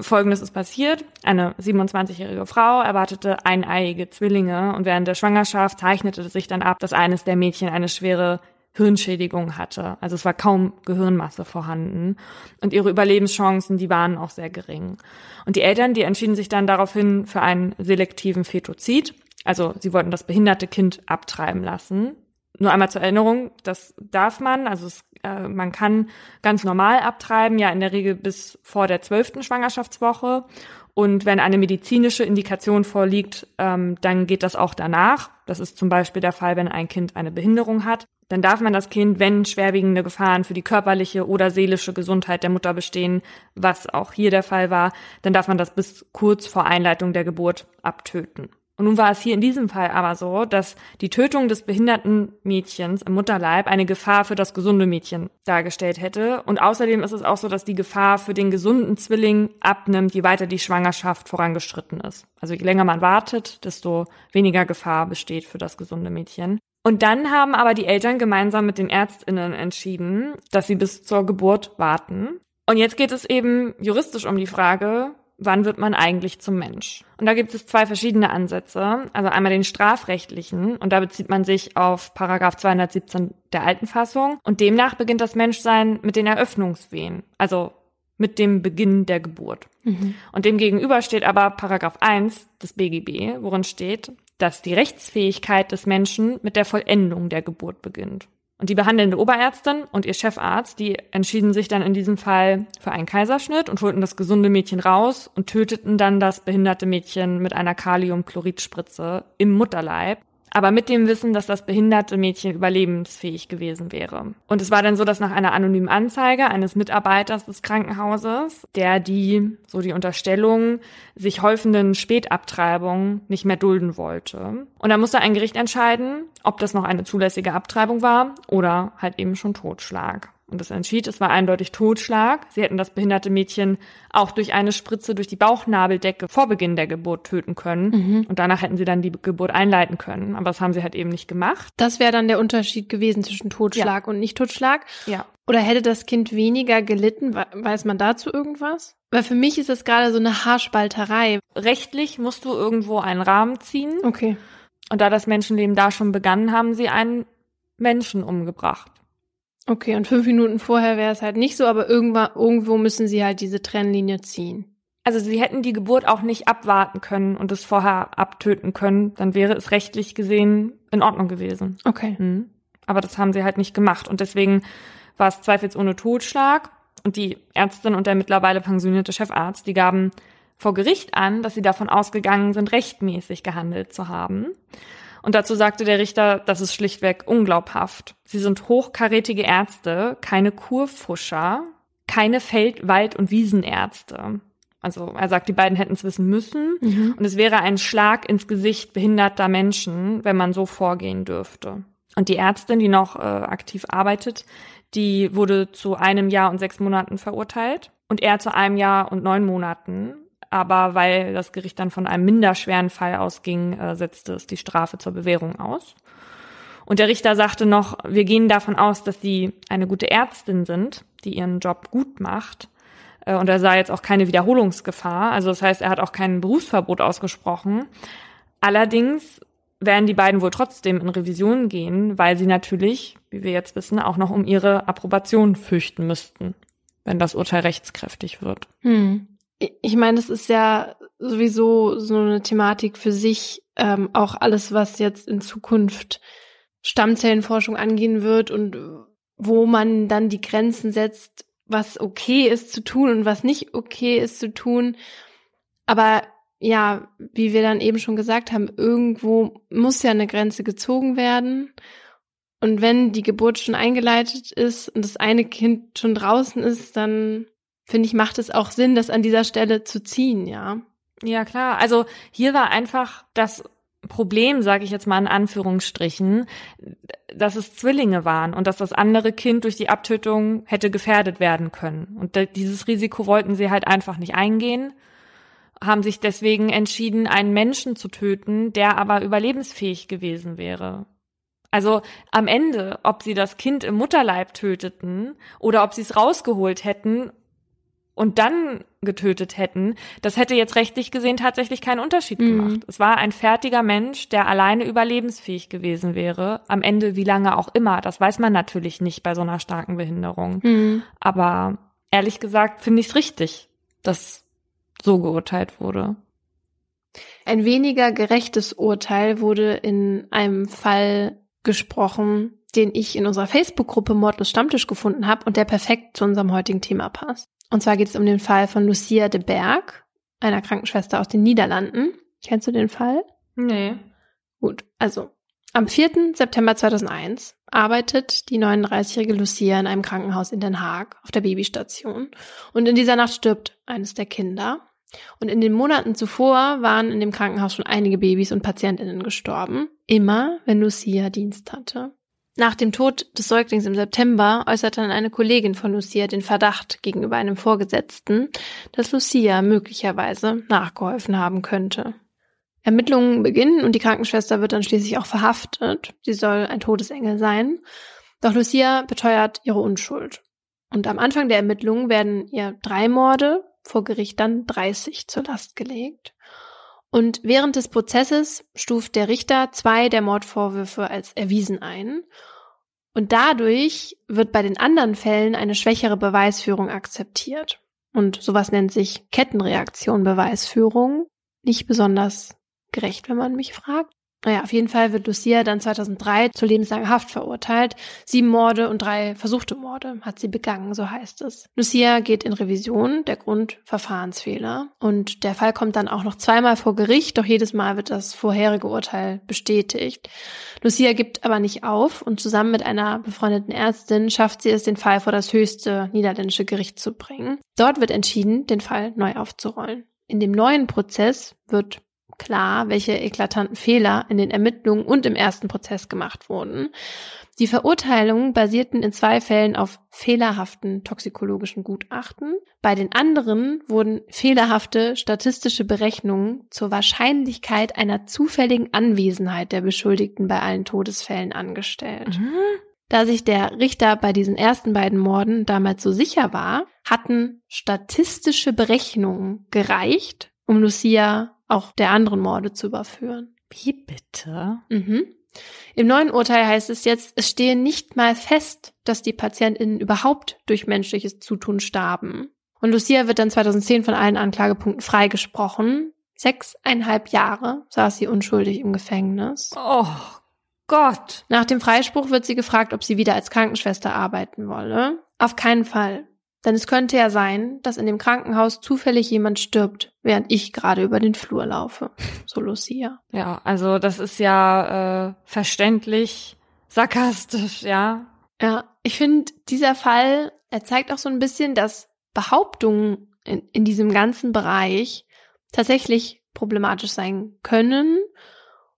S1: Folgendes ist passiert. Eine 27-jährige Frau erwartete eineiige Zwillinge und während der Schwangerschaft zeichnete sich dann ab, dass eines der Mädchen eine schwere Hirnschädigung hatte. Also es war kaum Gehirnmasse vorhanden. Und ihre Überlebenschancen, die waren auch sehr gering. Und die Eltern, die entschieden sich dann daraufhin für einen selektiven Fetozid. Also sie wollten das behinderte Kind abtreiben lassen. Nur einmal zur Erinnerung, das darf man, also es, äh, man kann ganz normal abtreiben, ja in der Regel bis vor der zwölften Schwangerschaftswoche. Und wenn eine medizinische Indikation vorliegt, ähm, dann geht das auch danach. Das ist zum Beispiel der Fall, wenn ein Kind eine Behinderung hat. Dann darf man das Kind, wenn schwerwiegende Gefahren für die körperliche oder seelische Gesundheit der Mutter bestehen, was auch hier der Fall war, dann darf man das bis kurz vor Einleitung der Geburt abtöten. Und nun war es hier in diesem Fall aber so, dass die Tötung des behinderten Mädchens im Mutterleib eine Gefahr für das gesunde Mädchen dargestellt hätte. Und außerdem ist es auch so, dass die Gefahr für den gesunden Zwilling abnimmt, je weiter die Schwangerschaft vorangeschritten ist. Also je länger man wartet, desto weniger Gefahr besteht für das gesunde Mädchen. Und dann haben aber die Eltern gemeinsam mit den Ärztinnen entschieden, dass sie bis zur Geburt warten. Und jetzt geht es eben juristisch um die Frage, wann wird man eigentlich zum Mensch? Und da gibt es zwei verschiedene Ansätze. Also einmal den strafrechtlichen und da bezieht man sich auf Paragraph 217 der alten Fassung und demnach beginnt das Menschsein mit den Eröffnungswehen, also mit dem Beginn der Geburt. Mhm. Und dem gegenüber steht aber Paragraph 1 des BGB, worin steht, dass die Rechtsfähigkeit des Menschen mit der Vollendung der Geburt beginnt. Und die behandelnde Oberärztin und ihr Chefarzt, die entschieden sich dann in diesem Fall für einen Kaiserschnitt und holten das gesunde Mädchen raus und töteten dann das behinderte Mädchen mit einer Kaliumchloridspritze im Mutterleib aber mit dem Wissen, dass das behinderte Mädchen überlebensfähig gewesen wäre. Und es war dann so, dass nach einer anonymen Anzeige eines Mitarbeiters des Krankenhauses, der die, so die Unterstellung, sich häufenden Spätabtreibungen nicht mehr dulden wollte. Und da musste ein Gericht entscheiden, ob das noch eine zulässige Abtreibung war oder halt eben schon Totschlag. Und das entschied, es war eindeutig Totschlag. Sie hätten das behinderte Mädchen auch durch eine Spritze durch die Bauchnabeldecke vor Beginn der Geburt töten können. Mhm. Und danach hätten sie dann die Geburt einleiten können. Aber das haben sie halt eben nicht gemacht.
S2: Das wäre dann der Unterschied gewesen zwischen Totschlag ja. und Nicht-Totschlag.
S1: Ja.
S2: Oder hätte das Kind weniger gelitten? Weiß man dazu irgendwas? Weil für mich ist das gerade so eine Haarspalterei.
S1: Rechtlich musst du irgendwo einen Rahmen ziehen.
S2: Okay.
S1: Und da das Menschenleben da schon begann, haben sie einen Menschen umgebracht.
S2: Okay, und fünf Minuten vorher wäre es halt nicht so, aber irgendwann, irgendwo müssen sie halt diese Trennlinie ziehen.
S1: Also sie hätten die Geburt auch nicht abwarten können und es vorher abtöten können, dann wäre es rechtlich gesehen in Ordnung gewesen.
S2: Okay.
S1: Mhm. Aber das haben sie halt nicht gemacht und deswegen war es zweifelsohne Totschlag und die Ärztin und der mittlerweile pensionierte Chefarzt, die gaben vor Gericht an, dass sie davon ausgegangen sind, rechtmäßig gehandelt zu haben. Und dazu sagte der Richter, das ist schlichtweg unglaubhaft. Sie sind hochkarätige Ärzte, keine Kurfuscher, keine Feld-, Wald- und Wiesenärzte. Also er sagt, die beiden hätten es wissen müssen. Mhm. Und es wäre ein Schlag ins Gesicht behinderter Menschen, wenn man so vorgehen dürfte. Und die Ärztin, die noch äh, aktiv arbeitet, die wurde zu einem Jahr und sechs Monaten verurteilt und er zu einem Jahr und neun Monaten aber weil das Gericht dann von einem minderschweren Fall ausging, äh, setzte es die Strafe zur Bewährung aus. Und der Richter sagte noch, wir gehen davon aus, dass Sie eine gute Ärztin sind, die ihren Job gut macht. Äh, und er sah jetzt auch keine Wiederholungsgefahr. Also das heißt, er hat auch kein Berufsverbot ausgesprochen. Allerdings werden die beiden wohl trotzdem in Revision gehen, weil sie natürlich, wie wir jetzt wissen, auch noch um ihre Approbation fürchten müssten, wenn das Urteil rechtskräftig wird.
S2: Hm. Ich meine, es ist ja sowieso so eine Thematik für sich, ähm, auch alles, was jetzt in Zukunft Stammzellenforschung angehen wird und wo man dann die Grenzen setzt, was okay ist zu tun und was nicht okay ist zu tun. Aber ja, wie wir dann eben schon gesagt haben, irgendwo muss ja eine Grenze gezogen werden. Und wenn die Geburt schon eingeleitet ist und das eine Kind schon draußen ist, dann finde ich, macht es auch Sinn, das an dieser Stelle zu ziehen, ja.
S1: Ja, klar. Also hier war einfach das Problem, sage ich jetzt mal in Anführungsstrichen, dass es Zwillinge waren und dass das andere Kind durch die Abtötung hätte gefährdet werden können. Und dieses Risiko wollten sie halt einfach nicht eingehen haben sich deswegen entschieden, einen Menschen zu töten, der aber überlebensfähig gewesen wäre. Also am Ende, ob sie das Kind im Mutterleib töteten oder ob sie es rausgeholt hätten und dann getötet hätten, das hätte jetzt rechtlich gesehen tatsächlich keinen Unterschied mhm. gemacht. Es war ein fertiger Mensch, der alleine überlebensfähig gewesen wäre. Am Ende, wie lange auch immer, das weiß man natürlich nicht bei so einer starken Behinderung. Mhm. Aber ehrlich gesagt finde ich es richtig, dass so geurteilt wurde.
S2: Ein weniger gerechtes Urteil wurde in einem Fall gesprochen, den ich in unserer Facebook-Gruppe Mordlos Stammtisch gefunden habe und der perfekt zu unserem heutigen Thema passt. Und zwar geht es um den Fall von Lucia de Berg, einer Krankenschwester aus den Niederlanden. Kennst du den Fall?
S1: Nee.
S2: Gut, also am 4. September 2001 arbeitet die 39-jährige Lucia in einem Krankenhaus in Den Haag auf der Babystation und in dieser Nacht stirbt eines der Kinder. Und in den Monaten zuvor waren in dem Krankenhaus schon einige Babys und Patientinnen gestorben. Immer, wenn Lucia Dienst hatte. Nach dem Tod des Säuglings im September äußerte dann eine Kollegin von Lucia den Verdacht gegenüber einem Vorgesetzten, dass Lucia möglicherweise nachgeholfen haben könnte. Ermittlungen beginnen und die Krankenschwester wird dann schließlich auch verhaftet. Sie soll ein Todesengel sein. Doch Lucia beteuert ihre Unschuld. Und am Anfang der Ermittlungen werden ihr drei Morde, vor Gericht dann 30 zur Last gelegt. Und während des Prozesses stuft der Richter zwei der Mordvorwürfe als erwiesen ein. Und dadurch wird bei den anderen Fällen eine schwächere Beweisführung akzeptiert. Und sowas nennt sich Kettenreaktion Beweisführung. Nicht besonders gerecht, wenn man mich fragt. Naja, auf jeden Fall wird Lucia dann 2003 zu lebenslanger Haft verurteilt. Sieben Morde und drei versuchte Morde hat sie begangen, so heißt es. Lucia geht in Revision, der Grund Verfahrensfehler. Und der Fall kommt dann auch noch zweimal vor Gericht, doch jedes Mal wird das vorherige Urteil bestätigt. Lucia gibt aber nicht auf und zusammen mit einer befreundeten Ärztin schafft sie es, den Fall vor das höchste niederländische Gericht zu bringen. Dort wird entschieden, den Fall neu aufzurollen. In dem neuen Prozess wird klar, welche eklatanten Fehler in den Ermittlungen und im ersten Prozess gemacht wurden. Die Verurteilungen basierten in zwei Fällen auf fehlerhaften toxikologischen Gutachten. Bei den anderen wurden fehlerhafte statistische Berechnungen zur Wahrscheinlichkeit einer zufälligen Anwesenheit der Beschuldigten bei allen Todesfällen angestellt. Mhm. Da sich der Richter bei diesen ersten beiden Morden damals so sicher war, hatten statistische Berechnungen gereicht, um Lucia auch der anderen Morde zu überführen.
S1: Wie bitte?
S2: Mhm. Im neuen Urteil heißt es jetzt, es stehe nicht mal fest, dass die PatientInnen überhaupt durch menschliches Zutun starben. Und Lucia wird dann 2010 von allen Anklagepunkten freigesprochen. Sechseinhalb Jahre saß sie unschuldig im Gefängnis.
S1: Oh Gott.
S2: Nach dem Freispruch wird sie gefragt, ob sie wieder als Krankenschwester arbeiten wolle. Auf keinen Fall. Denn es könnte ja sein, dass in dem Krankenhaus zufällig jemand stirbt, während ich gerade über den Flur laufe. So Lucia.
S1: Ja, also das ist ja äh, verständlich, sarkastisch, ja.
S2: Ja, ich finde, dieser Fall, er zeigt auch so ein bisschen, dass Behauptungen in, in diesem ganzen Bereich tatsächlich problematisch sein können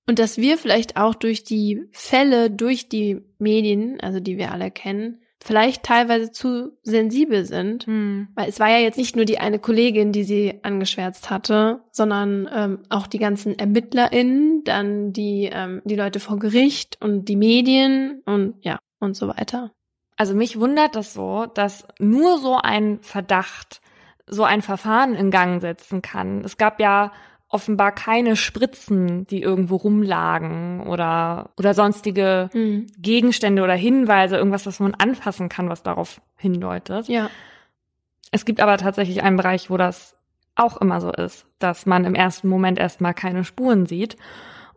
S2: und dass wir vielleicht auch durch die Fälle, durch die Medien, also die wir alle kennen, vielleicht teilweise zu sensibel sind.
S1: Hm.
S2: Weil es war ja jetzt nicht nur die eine Kollegin, die sie angeschwärzt hatte, sondern ähm, auch die ganzen ErmittlerInnen, dann die, ähm, die Leute vor Gericht und die Medien und ja, und so weiter.
S1: Also mich wundert das so, dass nur so ein Verdacht so ein Verfahren in Gang setzen kann. Es gab ja offenbar keine Spritzen, die irgendwo rumlagen oder, oder sonstige
S2: Hm.
S1: Gegenstände oder Hinweise, irgendwas, was man anfassen kann, was darauf hindeutet.
S2: Ja.
S1: Es gibt aber tatsächlich einen Bereich, wo das auch immer so ist, dass man im ersten Moment erstmal keine Spuren sieht.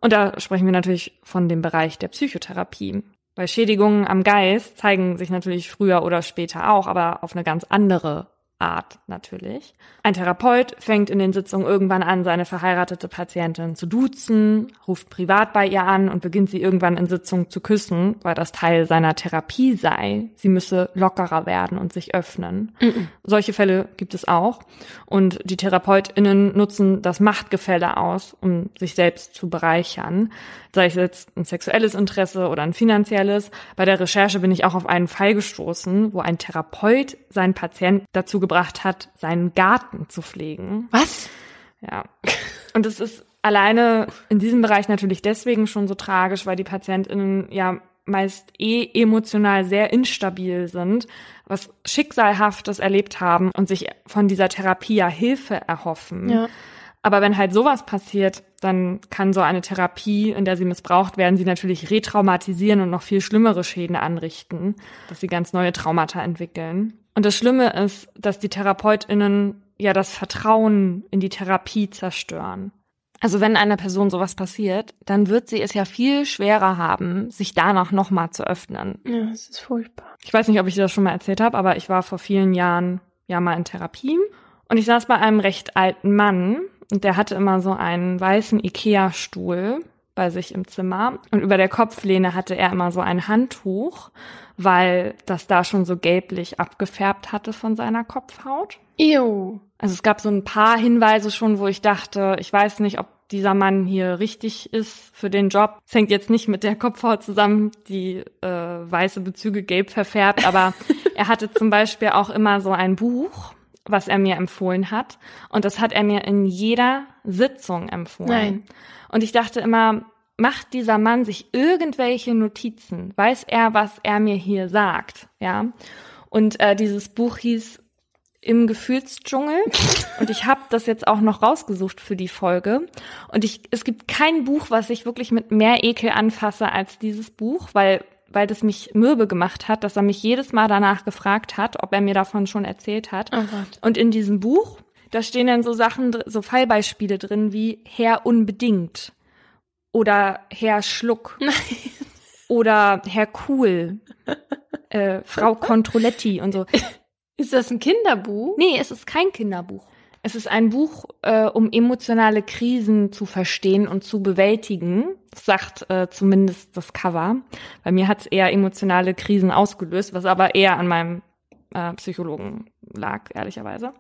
S1: Und da sprechen wir natürlich von dem Bereich der Psychotherapie. Weil Schädigungen am Geist zeigen sich natürlich früher oder später auch, aber auf eine ganz andere Art natürlich. Ein Therapeut fängt in den Sitzungen irgendwann an, seine verheiratete Patientin zu duzen, ruft privat bei ihr an und beginnt sie irgendwann in Sitzungen zu küssen, weil das Teil seiner Therapie sei. Sie müsse lockerer werden und sich öffnen.
S2: Mhm.
S1: Solche Fälle gibt es auch. Und die TherapeutInnen nutzen das Machtgefälle aus, um sich selbst zu bereichern. Sei es jetzt ein sexuelles Interesse oder ein finanzielles. Bei der Recherche bin ich auch auf einen Fall gestoßen, wo ein Therapeut seinen Patienten dazu gebracht hat, seinen Garten zu pflegen.
S2: Was?
S1: Ja. Und es ist alleine in diesem Bereich natürlich deswegen schon so tragisch, weil die PatientInnen ja meist eh emotional sehr instabil sind, was Schicksalhaftes erlebt haben und sich von dieser Therapie ja Hilfe erhoffen.
S2: Ja.
S1: Aber wenn halt sowas passiert, dann kann so eine Therapie, in der sie missbraucht werden, sie natürlich retraumatisieren und noch viel schlimmere Schäden anrichten, dass sie ganz neue Traumata entwickeln. Und das Schlimme ist, dass die TherapeutInnen ja das Vertrauen in die Therapie zerstören. Also wenn einer Person sowas passiert, dann wird sie es ja viel schwerer haben, sich danach nochmal zu öffnen.
S2: Ja, es ist furchtbar.
S1: Ich weiß nicht, ob ich dir das schon mal erzählt habe, aber ich war vor vielen Jahren ja mal in Therapie und ich saß bei einem recht alten Mann und der hatte immer so einen weißen Ikea-Stuhl bei sich im Zimmer und über der Kopflehne hatte er immer so ein Handtuch, weil das da schon so gelblich abgefärbt hatte von seiner Kopfhaut.
S2: Ew.
S1: Also es gab so ein paar Hinweise schon, wo ich dachte, ich weiß nicht, ob dieser Mann hier richtig ist für den Job. Es hängt jetzt nicht mit der Kopfhaut zusammen, die äh, weiße Bezüge gelb verfärbt, aber er hatte zum Beispiel auch immer so ein Buch, was er mir empfohlen hat. Und das hat er mir in jeder Sitzung empfohlen.
S2: Nein.
S1: Und ich dachte immer, macht dieser Mann sich irgendwelche Notizen? Weiß er, was er mir hier sagt? Ja. Und äh, dieses Buch hieß im Gefühlsdschungel und ich habe das jetzt auch noch rausgesucht für die Folge und ich es gibt kein Buch, was ich wirklich mit mehr Ekel anfasse als dieses Buch, weil weil das mich mürbe gemacht hat, dass er mich jedes Mal danach gefragt hat, ob er mir davon schon erzählt hat.
S2: Oh.
S1: Und in diesem Buch, da stehen dann so Sachen, so Fallbeispiele drin wie Herr unbedingt oder Herr Schluck
S2: Nein.
S1: oder Herr Cool, äh, Frau Controletti und so.
S2: Ist das ein Kinderbuch?
S1: Nee, es ist kein Kinderbuch. Es ist ein Buch, äh, um emotionale Krisen zu verstehen und zu bewältigen. Sagt äh, zumindest das Cover. Bei mir hat es eher emotionale Krisen ausgelöst, was aber eher an meinem äh, Psychologen lag, ehrlicherweise.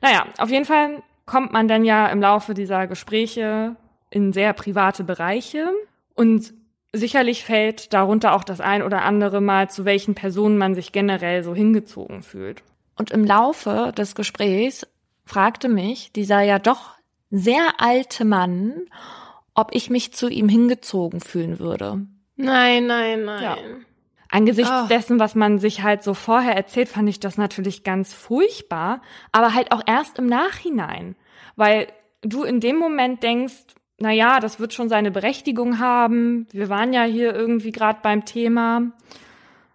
S1: Naja, auf jeden Fall kommt man dann ja im Laufe dieser Gespräche in sehr private Bereiche und sicherlich fällt darunter auch das ein oder andere Mal, zu welchen Personen man sich generell so hingezogen fühlt. Und im Laufe des Gesprächs fragte mich dieser ja doch sehr alte Mann, ob ich mich zu ihm hingezogen fühlen würde.
S2: Nein, nein, nein.
S1: Ja. Angesichts
S2: Ah.
S1: dessen, was man sich halt so vorher erzählt, fand ich das natürlich ganz furchtbar, aber halt auch erst im Nachhinein, weil du in dem Moment denkst, na ja, das wird schon seine Berechtigung haben. Wir waren ja hier irgendwie gerade beim Thema.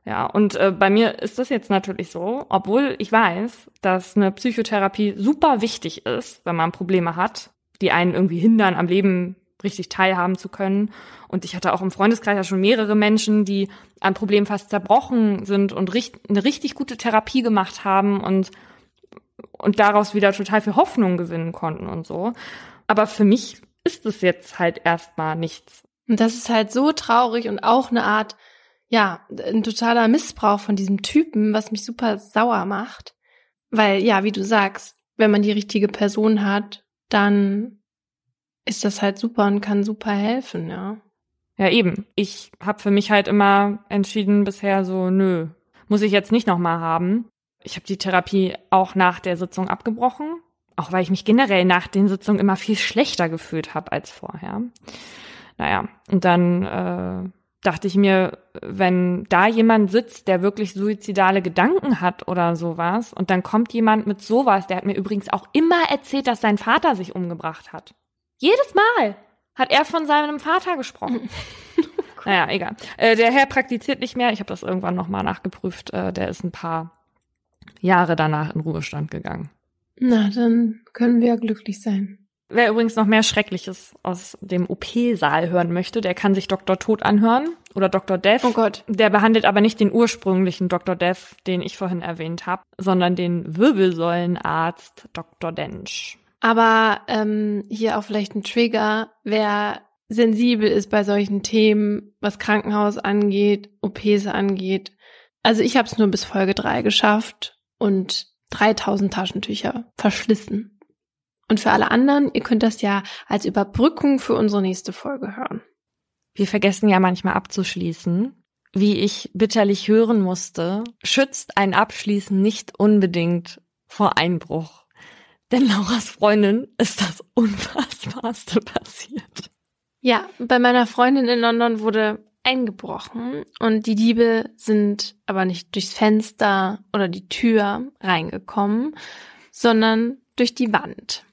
S1: Ja, und äh, bei mir ist das jetzt natürlich so, obwohl ich weiß, dass eine Psychotherapie super wichtig ist, wenn man Probleme hat, die einen irgendwie hindern, am Leben richtig teilhaben zu können. Und ich hatte auch im Freundeskreis ja schon mehrere Menschen, die an Problemen fast zerbrochen sind und richt eine richtig gute Therapie gemacht haben und, und daraus wieder total viel Hoffnung gewinnen konnten und so. Aber für mich ist es jetzt halt erstmal nichts.
S2: Und das ist halt so traurig und auch eine Art, ja, ein totaler Missbrauch von diesem Typen, was mich super sauer macht. Weil, ja, wie du sagst, wenn man die richtige Person hat, dann ist das halt super und kann super helfen, ja.
S1: Ja, eben. Ich habe für mich halt immer entschieden bisher so, nö, muss ich jetzt nicht nochmal haben. Ich habe die Therapie auch nach der Sitzung abgebrochen, auch weil ich mich generell nach den Sitzungen immer viel schlechter gefühlt habe als vorher. Naja, und dann äh, dachte ich mir, wenn da jemand sitzt, der wirklich suizidale Gedanken hat oder sowas, und dann kommt jemand mit sowas, der hat mir übrigens auch immer erzählt, dass sein Vater sich umgebracht hat. Jedes Mal hat er von seinem Vater gesprochen. naja, egal. Äh, der Herr praktiziert nicht mehr. Ich habe das irgendwann nochmal nachgeprüft. Äh, der ist ein paar Jahre danach in Ruhestand gegangen.
S2: Na, dann können wir glücklich sein.
S1: Wer übrigens noch mehr Schreckliches aus dem OP-Saal hören möchte, der kann sich Dr. Tod anhören oder Dr. Death.
S2: Oh Gott.
S1: Der behandelt aber nicht den ursprünglichen Dr. Death, den ich vorhin erwähnt habe, sondern den Wirbelsäulenarzt Dr. Densch.
S2: Aber ähm, hier auch vielleicht ein Trigger, wer sensibel ist bei solchen Themen, was Krankenhaus angeht, OPs angeht. Also ich habe es nur bis Folge 3 geschafft und 3000 Taschentücher verschlissen. Und für alle anderen, ihr könnt das ja als Überbrückung für unsere nächste Folge hören.
S1: Wir vergessen ja manchmal abzuschließen. Wie ich bitterlich hören musste, schützt ein Abschließen nicht unbedingt vor Einbruch. Denn Lauras Freundin ist das Unfassbarste passiert.
S2: Ja, bei meiner Freundin in London wurde eingebrochen und die Diebe sind aber nicht durchs Fenster oder die Tür reingekommen, sondern durch die Wand.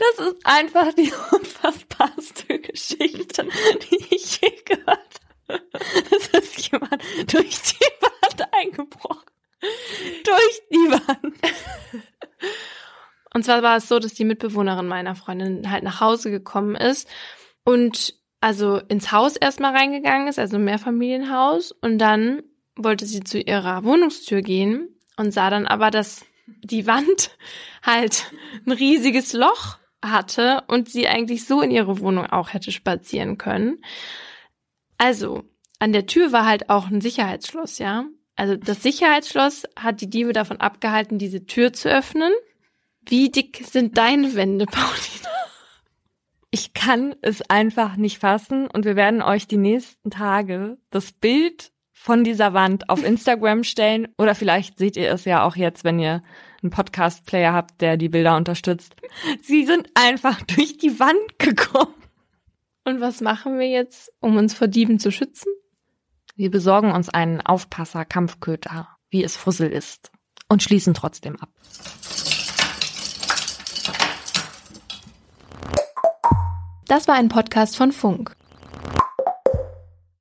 S1: Das ist einfach die unfassbarste Geschichte, die ich je gehört habe. Es ist jemand durch die Wand eingebrochen. Durch die Wand.
S2: Und zwar war es so, dass die Mitbewohnerin meiner Freundin halt nach Hause gekommen ist und also ins Haus erstmal reingegangen ist, also Mehrfamilienhaus. Und dann wollte sie zu ihrer Wohnungstür gehen und sah dann aber, dass die Wand halt ein riesiges Loch hatte und sie eigentlich so in ihre Wohnung auch hätte spazieren können. Also, an der Tür war halt auch ein Sicherheitsschloss, ja. Also das Sicherheitsschloss hat die Diebe davon abgehalten, diese Tür zu öffnen. Wie dick sind deine Wände, Paulina?
S1: Ich kann es einfach nicht fassen und wir werden euch die nächsten Tage das Bild von dieser Wand auf Instagram stellen oder vielleicht seht ihr es ja auch jetzt, wenn ihr einen Podcast-Player habt, der die Bilder unterstützt. Sie sind einfach durch die Wand gekommen.
S2: Und was machen wir jetzt, um uns vor Dieben zu schützen?
S1: Wir besorgen uns einen Aufpasser-Kampfköter, wie es Fussel ist, und schließen trotzdem ab.
S4: Das war ein Podcast von Funk.